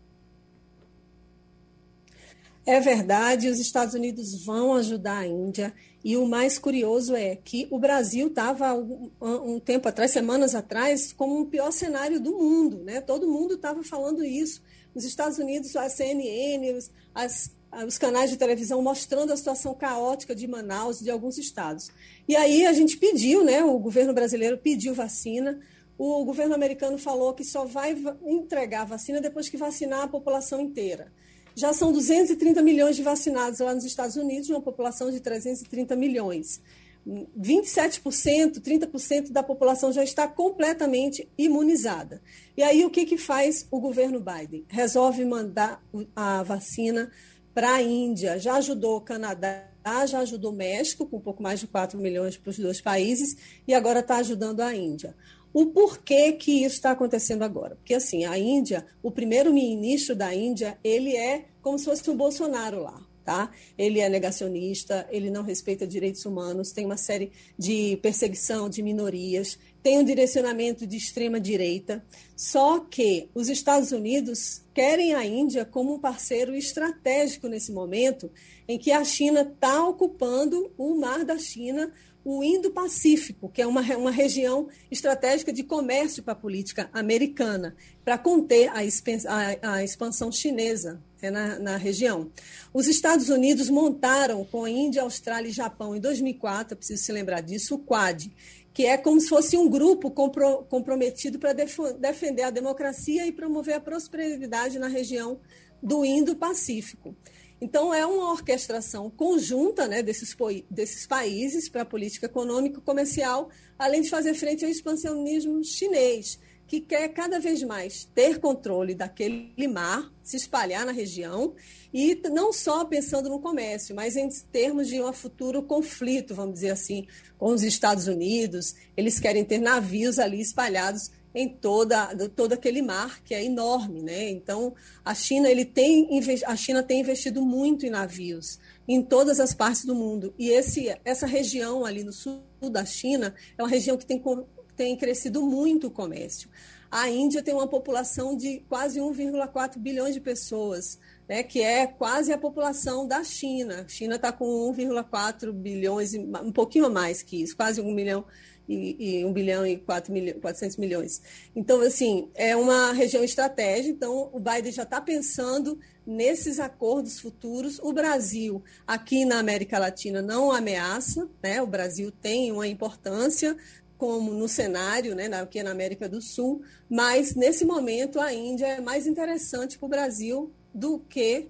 É verdade, os Estados Unidos vão ajudar a Índia. E o mais curioso é que o Brasil estava um, tempo atrás, semanas atrás, como o pior cenário do mundo. Né? Todo mundo estava falando isso. Os Estados Unidos, a CNN, os, as, os canais de televisão mostrando a situação caótica de Manaus de alguns estados. E aí a gente pediu, né? O governo brasileiro pediu vacina. O governo americano falou que só vai entregar vacina depois que vacinar a população inteira. Já são 230 milhões de vacinados lá nos Estados Unidos, uma população de 330 milhões. 27%, 30% da população já está completamente imunizada. E aí o que, que faz o governo Biden? Resolve mandar a vacina para a Índia. Já ajudou o Canadá, já ajudou o México, com um pouco mais de 4 milhões para os dois países, e agora está ajudando a Índia. O porquê que isso está acontecendo agora? Porque, assim, a Índia, o primeiro-ministro da Índia, ele é como se fosse o Bolsonaro lá. Tá? Ele é negacionista, ele não respeita direitos humanos, tem uma série de perseguição de minorias, tem um direcionamento de extrema direita. Só que os Estados Unidos querem a Índia como um parceiro estratégico nesse momento em que a China está ocupando o mar da China o Indo-Pacífico, que é uma, uma região estratégica de comércio para a política americana, para conter a, a, a, expansão chinesa né, na, na, região. Os Estados Unidos montaram com a Índia, Austrália e Japão em 2004, preciso se lembrar disso, o Quad, que é como se fosse um grupo compro, comprometido para def, defender a democracia e promover a prosperidade na região do Indo-Pacífico. Então, é uma orquestração conjunta né, desses, desses países para a política econômica e comercial, além de fazer frente ao expansionismo chinês, que quer cada vez mais ter controle daquele mar, se espalhar na região, e não só pensando no comércio, mas em termos de um futuro conflito, vamos dizer assim, com os Estados Unidos. Eles querem ter navios ali espalhados em toda todo aquele mar que é enorme, né? Então a China ele tem a China tem investido muito em navios em todas as partes do mundo e esse essa região ali no sul da China é uma região que tem tem crescido muito o comércio. A Índia tem uma população de quase 1,4 bilhões de pessoas, né, que é quase a população da China. A China está com 1,4 bilhões, um pouquinho mais que isso, quase um milhão e, e 1 bilhão e 4 milho, 400 milhões. Então, assim, é uma região estratégica, então o Biden já está pensando nesses acordos futuros. O Brasil, aqui na América Latina, não ameaça, né? o Brasil tem uma importância como no cenário, né, aqui na América do Sul, mas nesse momento a Índia é mais interessante para o Brasil do que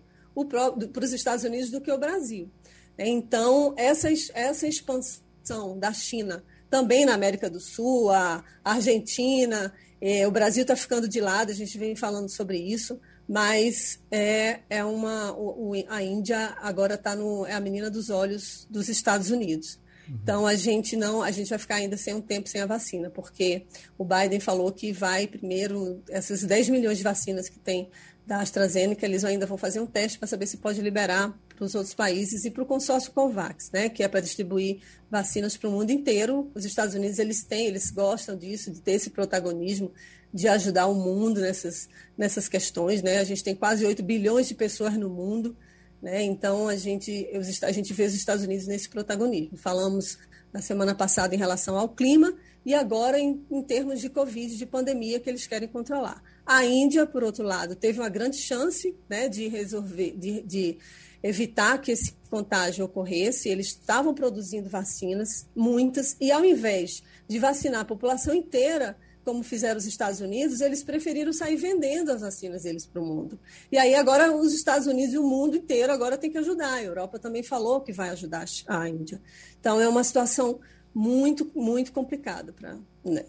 para os Estados Unidos do que o Brasil. Então, essa, essa expansão da China também na América do Sul, a Argentina, é, o Brasil está ficando de lado, a gente vem falando sobre isso, mas é, é uma o, a Índia agora está no é a menina dos olhos dos Estados Unidos. Uhum. Então a gente não a gente vai ficar ainda sem um tempo sem a vacina, porque o Biden falou que vai primeiro essas 10 milhões de vacinas que tem da AstraZeneca, eles ainda vão fazer um teste para saber se pode liberar os outros países e para o consórcio COVAX, né, que é para distribuir vacinas para o mundo inteiro. Os Estados Unidos eles têm, eles gostam disso, de ter esse protagonismo de ajudar o mundo nessas, nessas questões. Né? A gente tem quase 8 bilhões de pessoas no mundo, né? então a gente, a gente vê os Estados Unidos nesse protagonismo. Falamos na semana passada em relação ao clima e agora em, em termos de Covid, de pandemia que eles querem controlar. A Índia, por outro lado, teve uma grande chance né, de resolver, de, de evitar que esse contágio ocorresse. Eles estavam produzindo vacinas, muitas, e ao invés de vacinar a população inteira, como fizeram os Estados Unidos, eles preferiram sair vendendo as vacinas deles para o mundo. E aí agora os Estados Unidos e o mundo inteiro agora tem que ajudar. A Europa também falou que vai ajudar a Índia. Então é uma situação muito, muito complicada pra,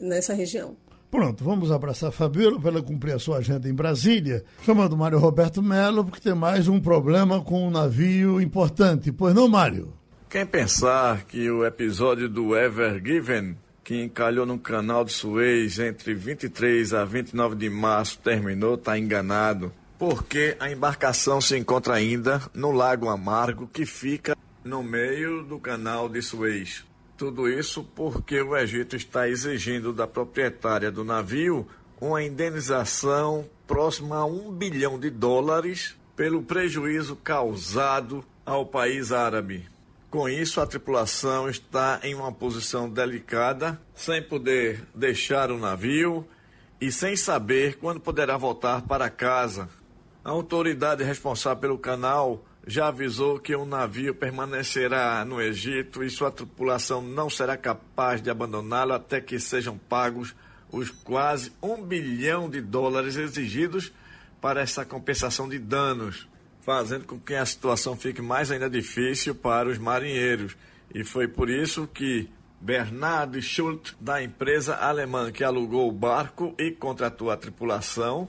nessa região. Pronto, vamos abraçar a Fabíola para ela cumprir a sua agenda em Brasília, chamando Mário Roberto Melo, porque tem mais um problema com um navio importante. Pois não, Mário? Quem pensar que o episódio do Ever Given, que encalhou no canal de Suez entre 23 a 29 de março, terminou, está enganado. Porque a embarcação se encontra ainda no Lago Amargo, que fica no meio do canal de Suez. Tudo isso porque o Egito está exigindo da proprietária do navio uma indenização próxima a um bilhão de dólares pelo prejuízo causado ao país árabe. Com isso, a tripulação está em uma posição delicada, sem poder deixar o navio e sem saber quando poderá voltar para casa. A autoridade responsável pelo canal já avisou que o navio permanecerá no Egito e sua tripulação não será capaz de abandoná-lo até que sejam pagos os quase um bilhão de dólares exigidos para essa compensação de danos, fazendo com que a situação fique mais ainda difícil para os marinheiros. E foi por isso que Bernard Schultz, da empresa alemã que alugou o barco e contratou a tripulação,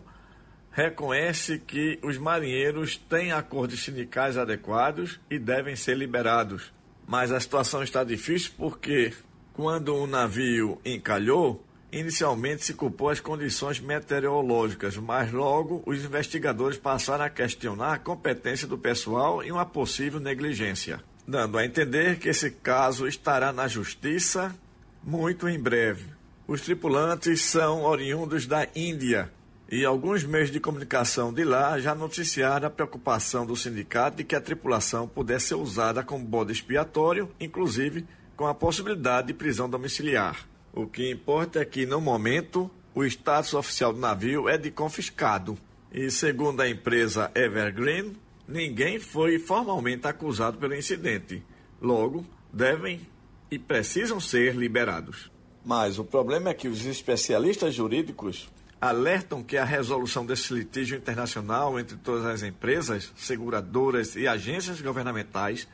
reconhece que os marinheiros têm acordos sindicais adequados e devem ser liberados. Mas a situação está difícil porque, quando o navio encalhou, inicialmente se culpou as condições meteorológicas, mas logo os investigadores passaram a questionar a competência do pessoal e uma possível negligência, dando a entender que esse caso estará na justiça muito em breve. Os tripulantes são oriundos da Índia e alguns meios de comunicação de lá já noticiaram a preocupação do sindicato de que a tripulação pudesse ser usada como bode expiatório, inclusive com a possibilidade de prisão domiciliar. O que importa é que, no momento, o status oficial do navio é de confiscado. E, segundo a empresa Evergreen, ninguém foi formalmente acusado pelo incidente. Logo, devem e precisam ser liberados. Mas o problema é que os especialistas jurídicos alertam que a resolução desse litígio internacional entre todas as empresas, seguradoras e agências governamentais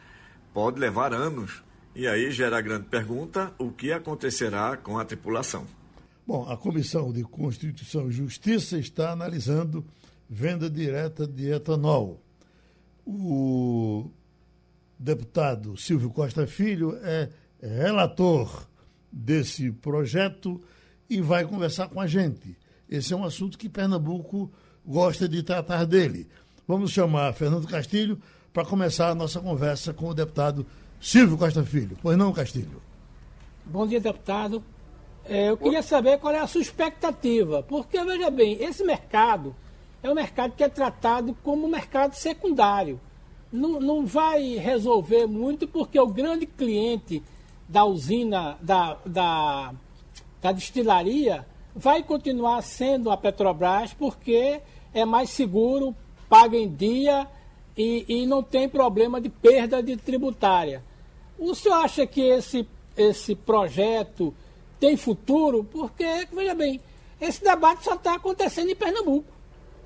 pode levar anos. E aí gera a grande pergunta: o que acontecerá com a tripulação? Bom, a Comissão de Constituição e Justiça está analisando venda direta de etanol. O deputado Silvio Costa Filho é relator desse projeto e vai conversar com a gente. Esse é um assunto que Pernambuco gosta de tratar dele. Vamos chamar Fernando Castilho para começar a nossa conversa com o deputado Silvio Costa Filho. Pois não, Castilho? Bom dia, deputado. É, eu queria saber qual é a sua expectativa, porque, veja bem, esse mercado é um mercado que é tratado como um mercado secundário. Não, não vai resolver muito, porque o grande cliente da usina, da, da, da destilaria, vai continuar sendo a Petrobras porque é mais seguro, paga em dia e, e não tem problema de perda de tributária. O senhor acha que esse, esse projeto tem futuro? Porque, veja bem, esse debate só está acontecendo em Pernambuco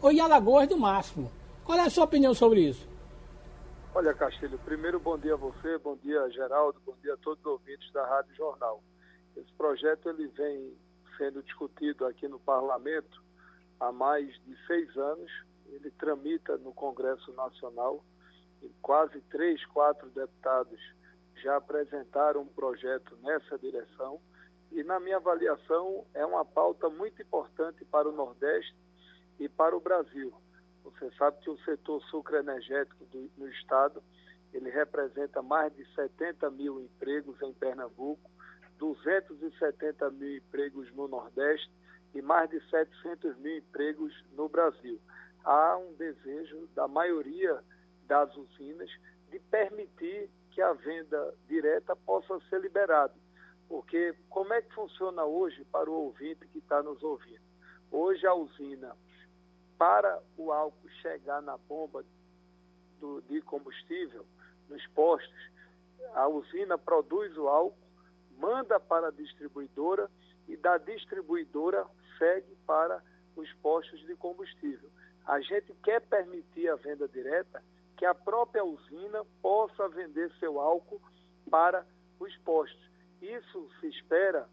ou em Alagoas do máximo. Qual é a sua opinião sobre isso? Olha, Castilho, primeiro bom dia a você, bom dia Geraldo, bom dia a todos os ouvintes da Rádio Jornal. Esse projeto ele vem sendo discutido aqui no parlamento há mais de seis anos. Ele tramita no Congresso Nacional e quase três, quatro deputados já apresentaram um projeto nessa direção. E, na minha avaliação, é uma pauta muito importante para o Nordeste e para o Brasil. Você sabe que o setor sucroenergético do, no Estado ele representa mais de 70 mil empregos em Pernambuco, 270 mil empregos no Nordeste e mais de 700 mil empregos no Brasil. Há um desejo da maioria das usinas de permitir que a venda direta possa ser liberada. Porque como é que funciona hoje para o ouvinte que está nos ouvindo? Hoje a usina, para o álcool chegar na bomba do, de combustível, nos postos, a usina produz o álcool, manda para a distribuidora e da distribuidora segue para os postos de combustível. A gente quer permitir a venda direta que a própria usina possa vender seu álcool para os postos. Isso se espera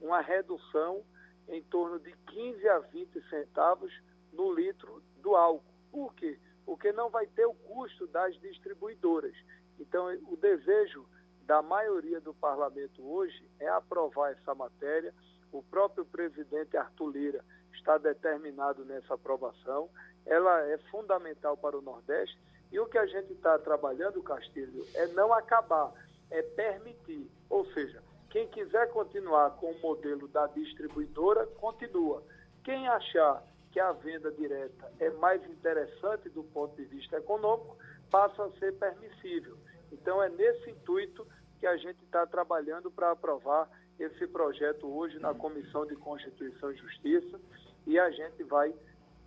uma redução em torno de 15 a 20 centavos no litro do álcool. Por quê? Porque não vai ter o custo das distribuidoras. Então, o desejo da maioria do parlamento hoje é aprovar essa matéria. O próprio presidente Arthur Lira está determinado nessa aprovação. Ela é fundamental para o Nordeste. E o que a gente está trabalhando, Castilho, é não acabar, é permitir. Ou seja, quem quiser continuar com o modelo da distribuidora, continua. Quem achar que a venda direta é mais interessante do ponto de vista econômico, passa a ser permissível. Então, é nesse intuito que a gente está trabalhando para aprovar esse projeto hoje na Comissão de Constituição e Justiça e a gente vai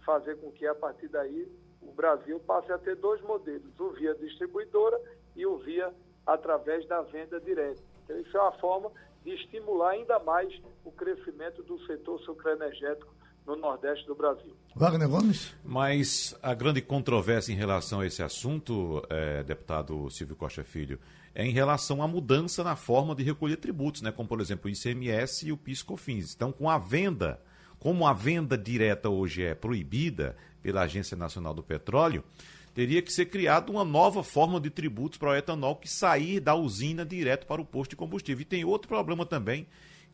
fazer com que, a partir daí, o Brasil passe a ter dois modelos, o via distribuidora e o via através da venda direta. Então, isso é uma forma de estimular ainda mais o crescimento do setor sucroenergético no Nordeste do Brasil. Wagner Gomes? Mas a grande controvérsia em relação a esse assunto, é, deputado Silvio Costa Filho, é em relação à mudança na forma de recolher tributos, né? como por exemplo o ICMS e o PIS/COFINS. Então, com a venda, como a venda direta hoje é proibida pela Agência Nacional do Petróleo, teria que ser criada uma nova forma de tributos para o etanol que sair da usina direto para o posto de combustível. E tem outro problema também,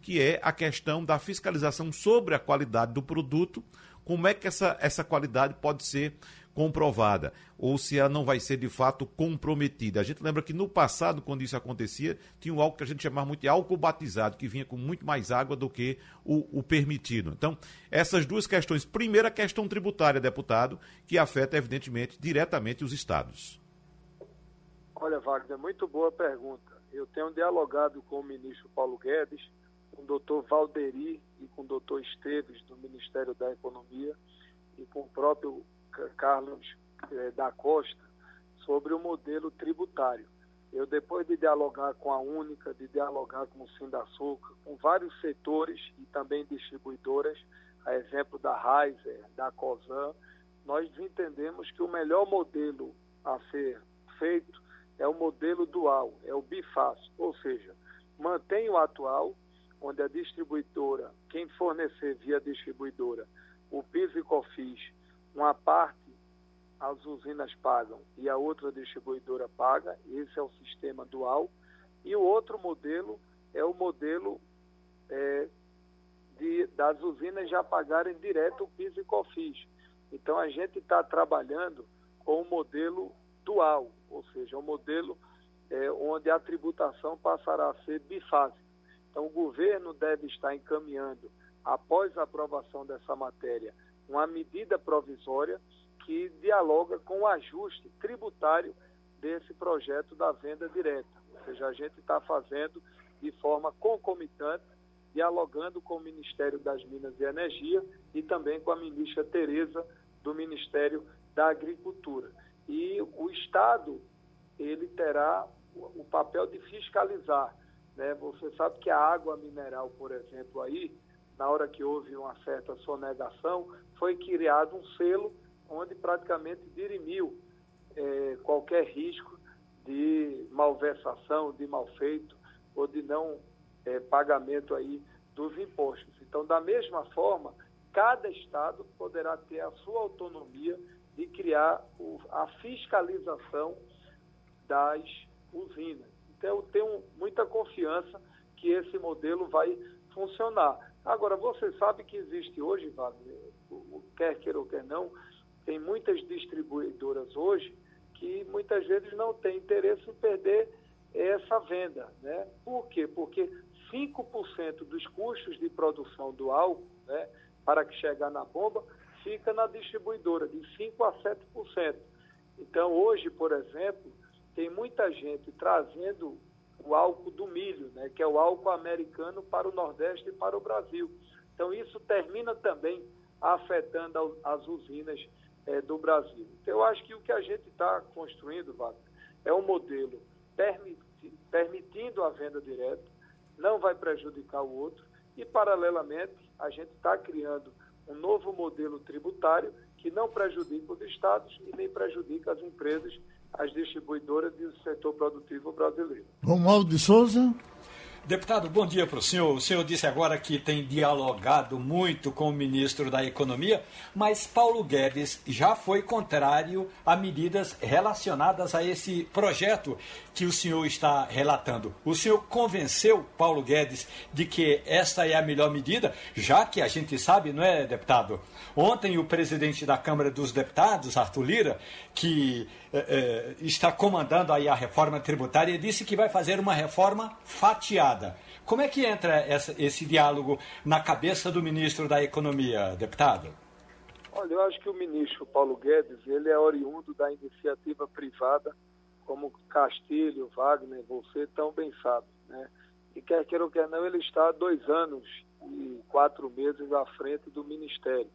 que é a questão da fiscalização sobre a qualidade do produto, como é que essa, essa qualidade pode ser comprovada, ou se ela não vai ser de fato comprometida. A gente lembra que no passado, quando isso acontecia, tinha um álcool que a gente chamava muito de álcool batizado, que vinha com muito mais água do que o, o permitido. Então, essas duas questões. Primeira, a questão tributária, deputado, que afeta, evidentemente, diretamente os estados. Olha, Wagner, muito boa pergunta. Eu tenho dialogado com o ministro Paulo Guedes com o doutor Valderi e com o doutor Esteves, do Ministério da Economia, e com o próprio Carlos eh, da Costa, sobre o modelo tributário. Eu, depois de dialogar com a Única, de dialogar com o Sindaçuca, com vários setores e também distribuidoras, a exemplo da Raizer, da COSAN, nós entendemos que o melhor modelo a ser feito é o modelo dual, é o bifácil, ou seja, mantém o atual, onde a distribuidora, quem fornecer via distribuidora, o PIS e COFIS, uma parte as usinas pagam e a outra distribuidora paga, esse é o sistema dual, e o outro modelo é o modelo é, de, das usinas já pagarem direto o PIS e COFIS. Então a gente está trabalhando com o modelo dual, ou seja, um modelo é, onde a tributação passará a ser bifásica. Então, o governo deve estar encaminhando, após a aprovação dessa matéria, uma medida provisória que dialoga com o ajuste tributário desse projeto da venda direta. Ou seja, a gente está fazendo de forma concomitante, dialogando com o Ministério das Minas e Energia e também com a ministra Tereza, do Ministério da Agricultura. E o Estado, ele terá o papel de fiscalizar né? Você sabe que a água mineral, por exemplo, aí, na hora que houve uma certa sonegação, foi criado um selo onde praticamente dirimiu é, qualquer risco de malversação, de malfeito ou de não é, pagamento aí dos impostos. Então, da mesma forma, cada estado poderá ter a sua autonomia de criar o, a fiscalização das usinas. Então, eu tenho muita confiança que esse modelo vai funcionar. Agora, você sabe que existe hoje, Wagner, quer queira ou quer não, tem muitas distribuidoras hoje que muitas vezes não têm interesse em perder essa venda. Né? Por quê? Porque 5% dos custos de produção do álcool, né, para que chegar na bomba, fica na distribuidora, de 5% a 7%. Então, hoje, por exemplo, tem muita gente trazendo o álcool do milho, né, que é o álcool americano para o Nordeste e para o Brasil. Então, isso termina também afetando as usinas é, do Brasil. Então, eu acho que o que a gente está construindo, Wagner, é um modelo permiti permitindo a venda direta, não vai prejudicar o outro, e, paralelamente, a gente está criando um novo modelo tributário que não prejudica os estados e nem prejudica as empresas, as distribuidoras e o setor produtivo brasileiro. Romualdo de Souza. Deputado, bom dia para o senhor. O senhor disse agora que tem dialogado muito com o ministro da Economia, mas Paulo Guedes já foi contrário a medidas relacionadas a esse projeto que o senhor está relatando. O senhor convenceu Paulo Guedes de que esta é a melhor medida, já que a gente sabe, não é, deputado? Ontem o presidente da Câmara dos Deputados, Arthur Lira, que eh, eh, está comandando aí a reforma tributária, disse que vai fazer uma reforma fatiada como é que entra essa, esse diálogo na cabeça do ministro da Economia, deputado? Olha, eu acho que o ministro Paulo Guedes, ele é oriundo da iniciativa privada, como Castilho, Wagner, você tão bem sabe, né? E quer queira ou quer não, ele está há dois anos e quatro meses à frente do Ministério.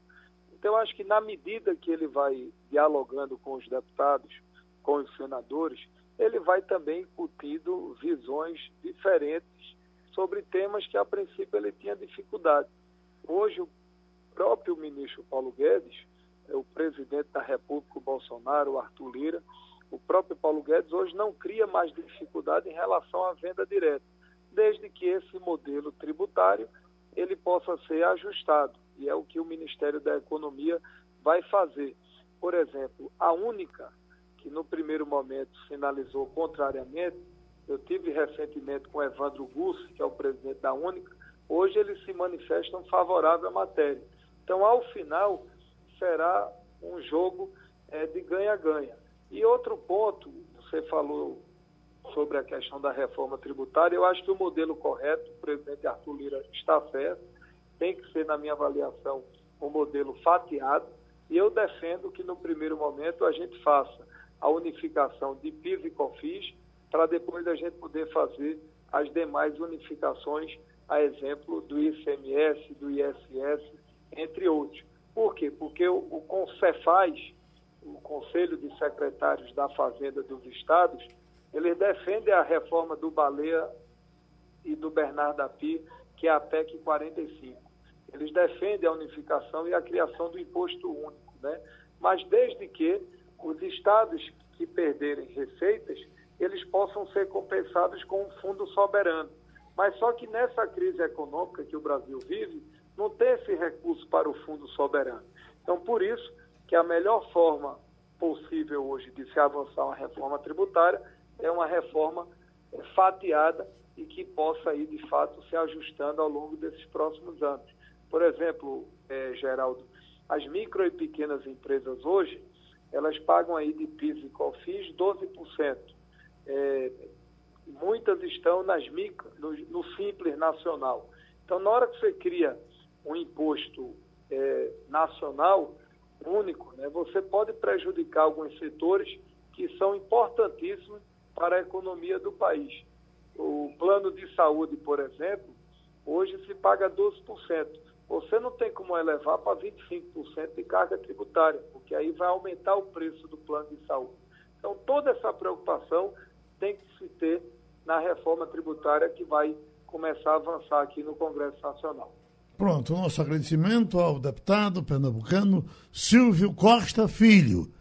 Então, eu acho que na medida que ele vai dialogando com os deputados, com os senadores, ele vai também incutindo visões diferentes sobre temas que a princípio ele tinha dificuldade. Hoje o próprio ministro Paulo Guedes, é o presidente da República, o Bolsonaro, o Arthur Lira, o próprio Paulo Guedes hoje não cria mais dificuldade em relação à venda direta, desde que esse modelo tributário ele possa ser ajustado, e é o que o Ministério da Economia vai fazer. Por exemplo, a única que no primeiro momento sinalizou contrariamente. Eu tive recentemente com Evandro Gussi, que é o presidente da Única, hoje eles se manifestam favorável à matéria. Então, ao final, será um jogo é, de ganha-ganha. E outro ponto, você falou sobre a questão da reforma tributária, eu acho que o modelo correto, o presidente Arthur Lira está certo, tem que ser, na minha avaliação, um modelo fatiado, e eu defendo que no primeiro momento a gente faça a unificação de PIS e COFIS, para depois a gente poder fazer as demais unificações, a exemplo do ICMS, do ISS, entre outros. Por quê? Porque o, o o Conselho de Secretários da Fazenda dos Estados, eles defendem a reforma do Baleia e do Bernardo Api, que é a PEC 45. Eles defendem a unificação e a criação do imposto único, né? mas desde que os estados que perderem receitas, eles possam ser compensados com um fundo soberano. Mas só que nessa crise econômica que o Brasil vive, não tem esse recurso para o fundo soberano. Então, por isso que a melhor forma possível hoje de se avançar uma reforma tributária é uma reforma fatiada e que possa ir, de fato, se ajustando ao longo desses próximos anos. Por exemplo, eh, Geraldo, as micro e pequenas empresas hoje, elas pagam aí de PIS e COFINS 12%. É, muitas estão nas micro, no, no, Simples Nacional. Então, na hora que você cria um imposto é, nacional único, né, você pode prejudicar alguns setores que são importantíssimos para a economia do país. O plano de saúde, por exemplo, hoje se paga 12% você não tem como elevar para 25% de carga tributária, porque aí vai aumentar o preço do plano de saúde. Então, toda essa preocupação tem que se ter na reforma tributária que vai começar a avançar aqui no Congresso Nacional. Pronto, nosso agradecimento ao deputado pernambucano Silvio Costa Filho.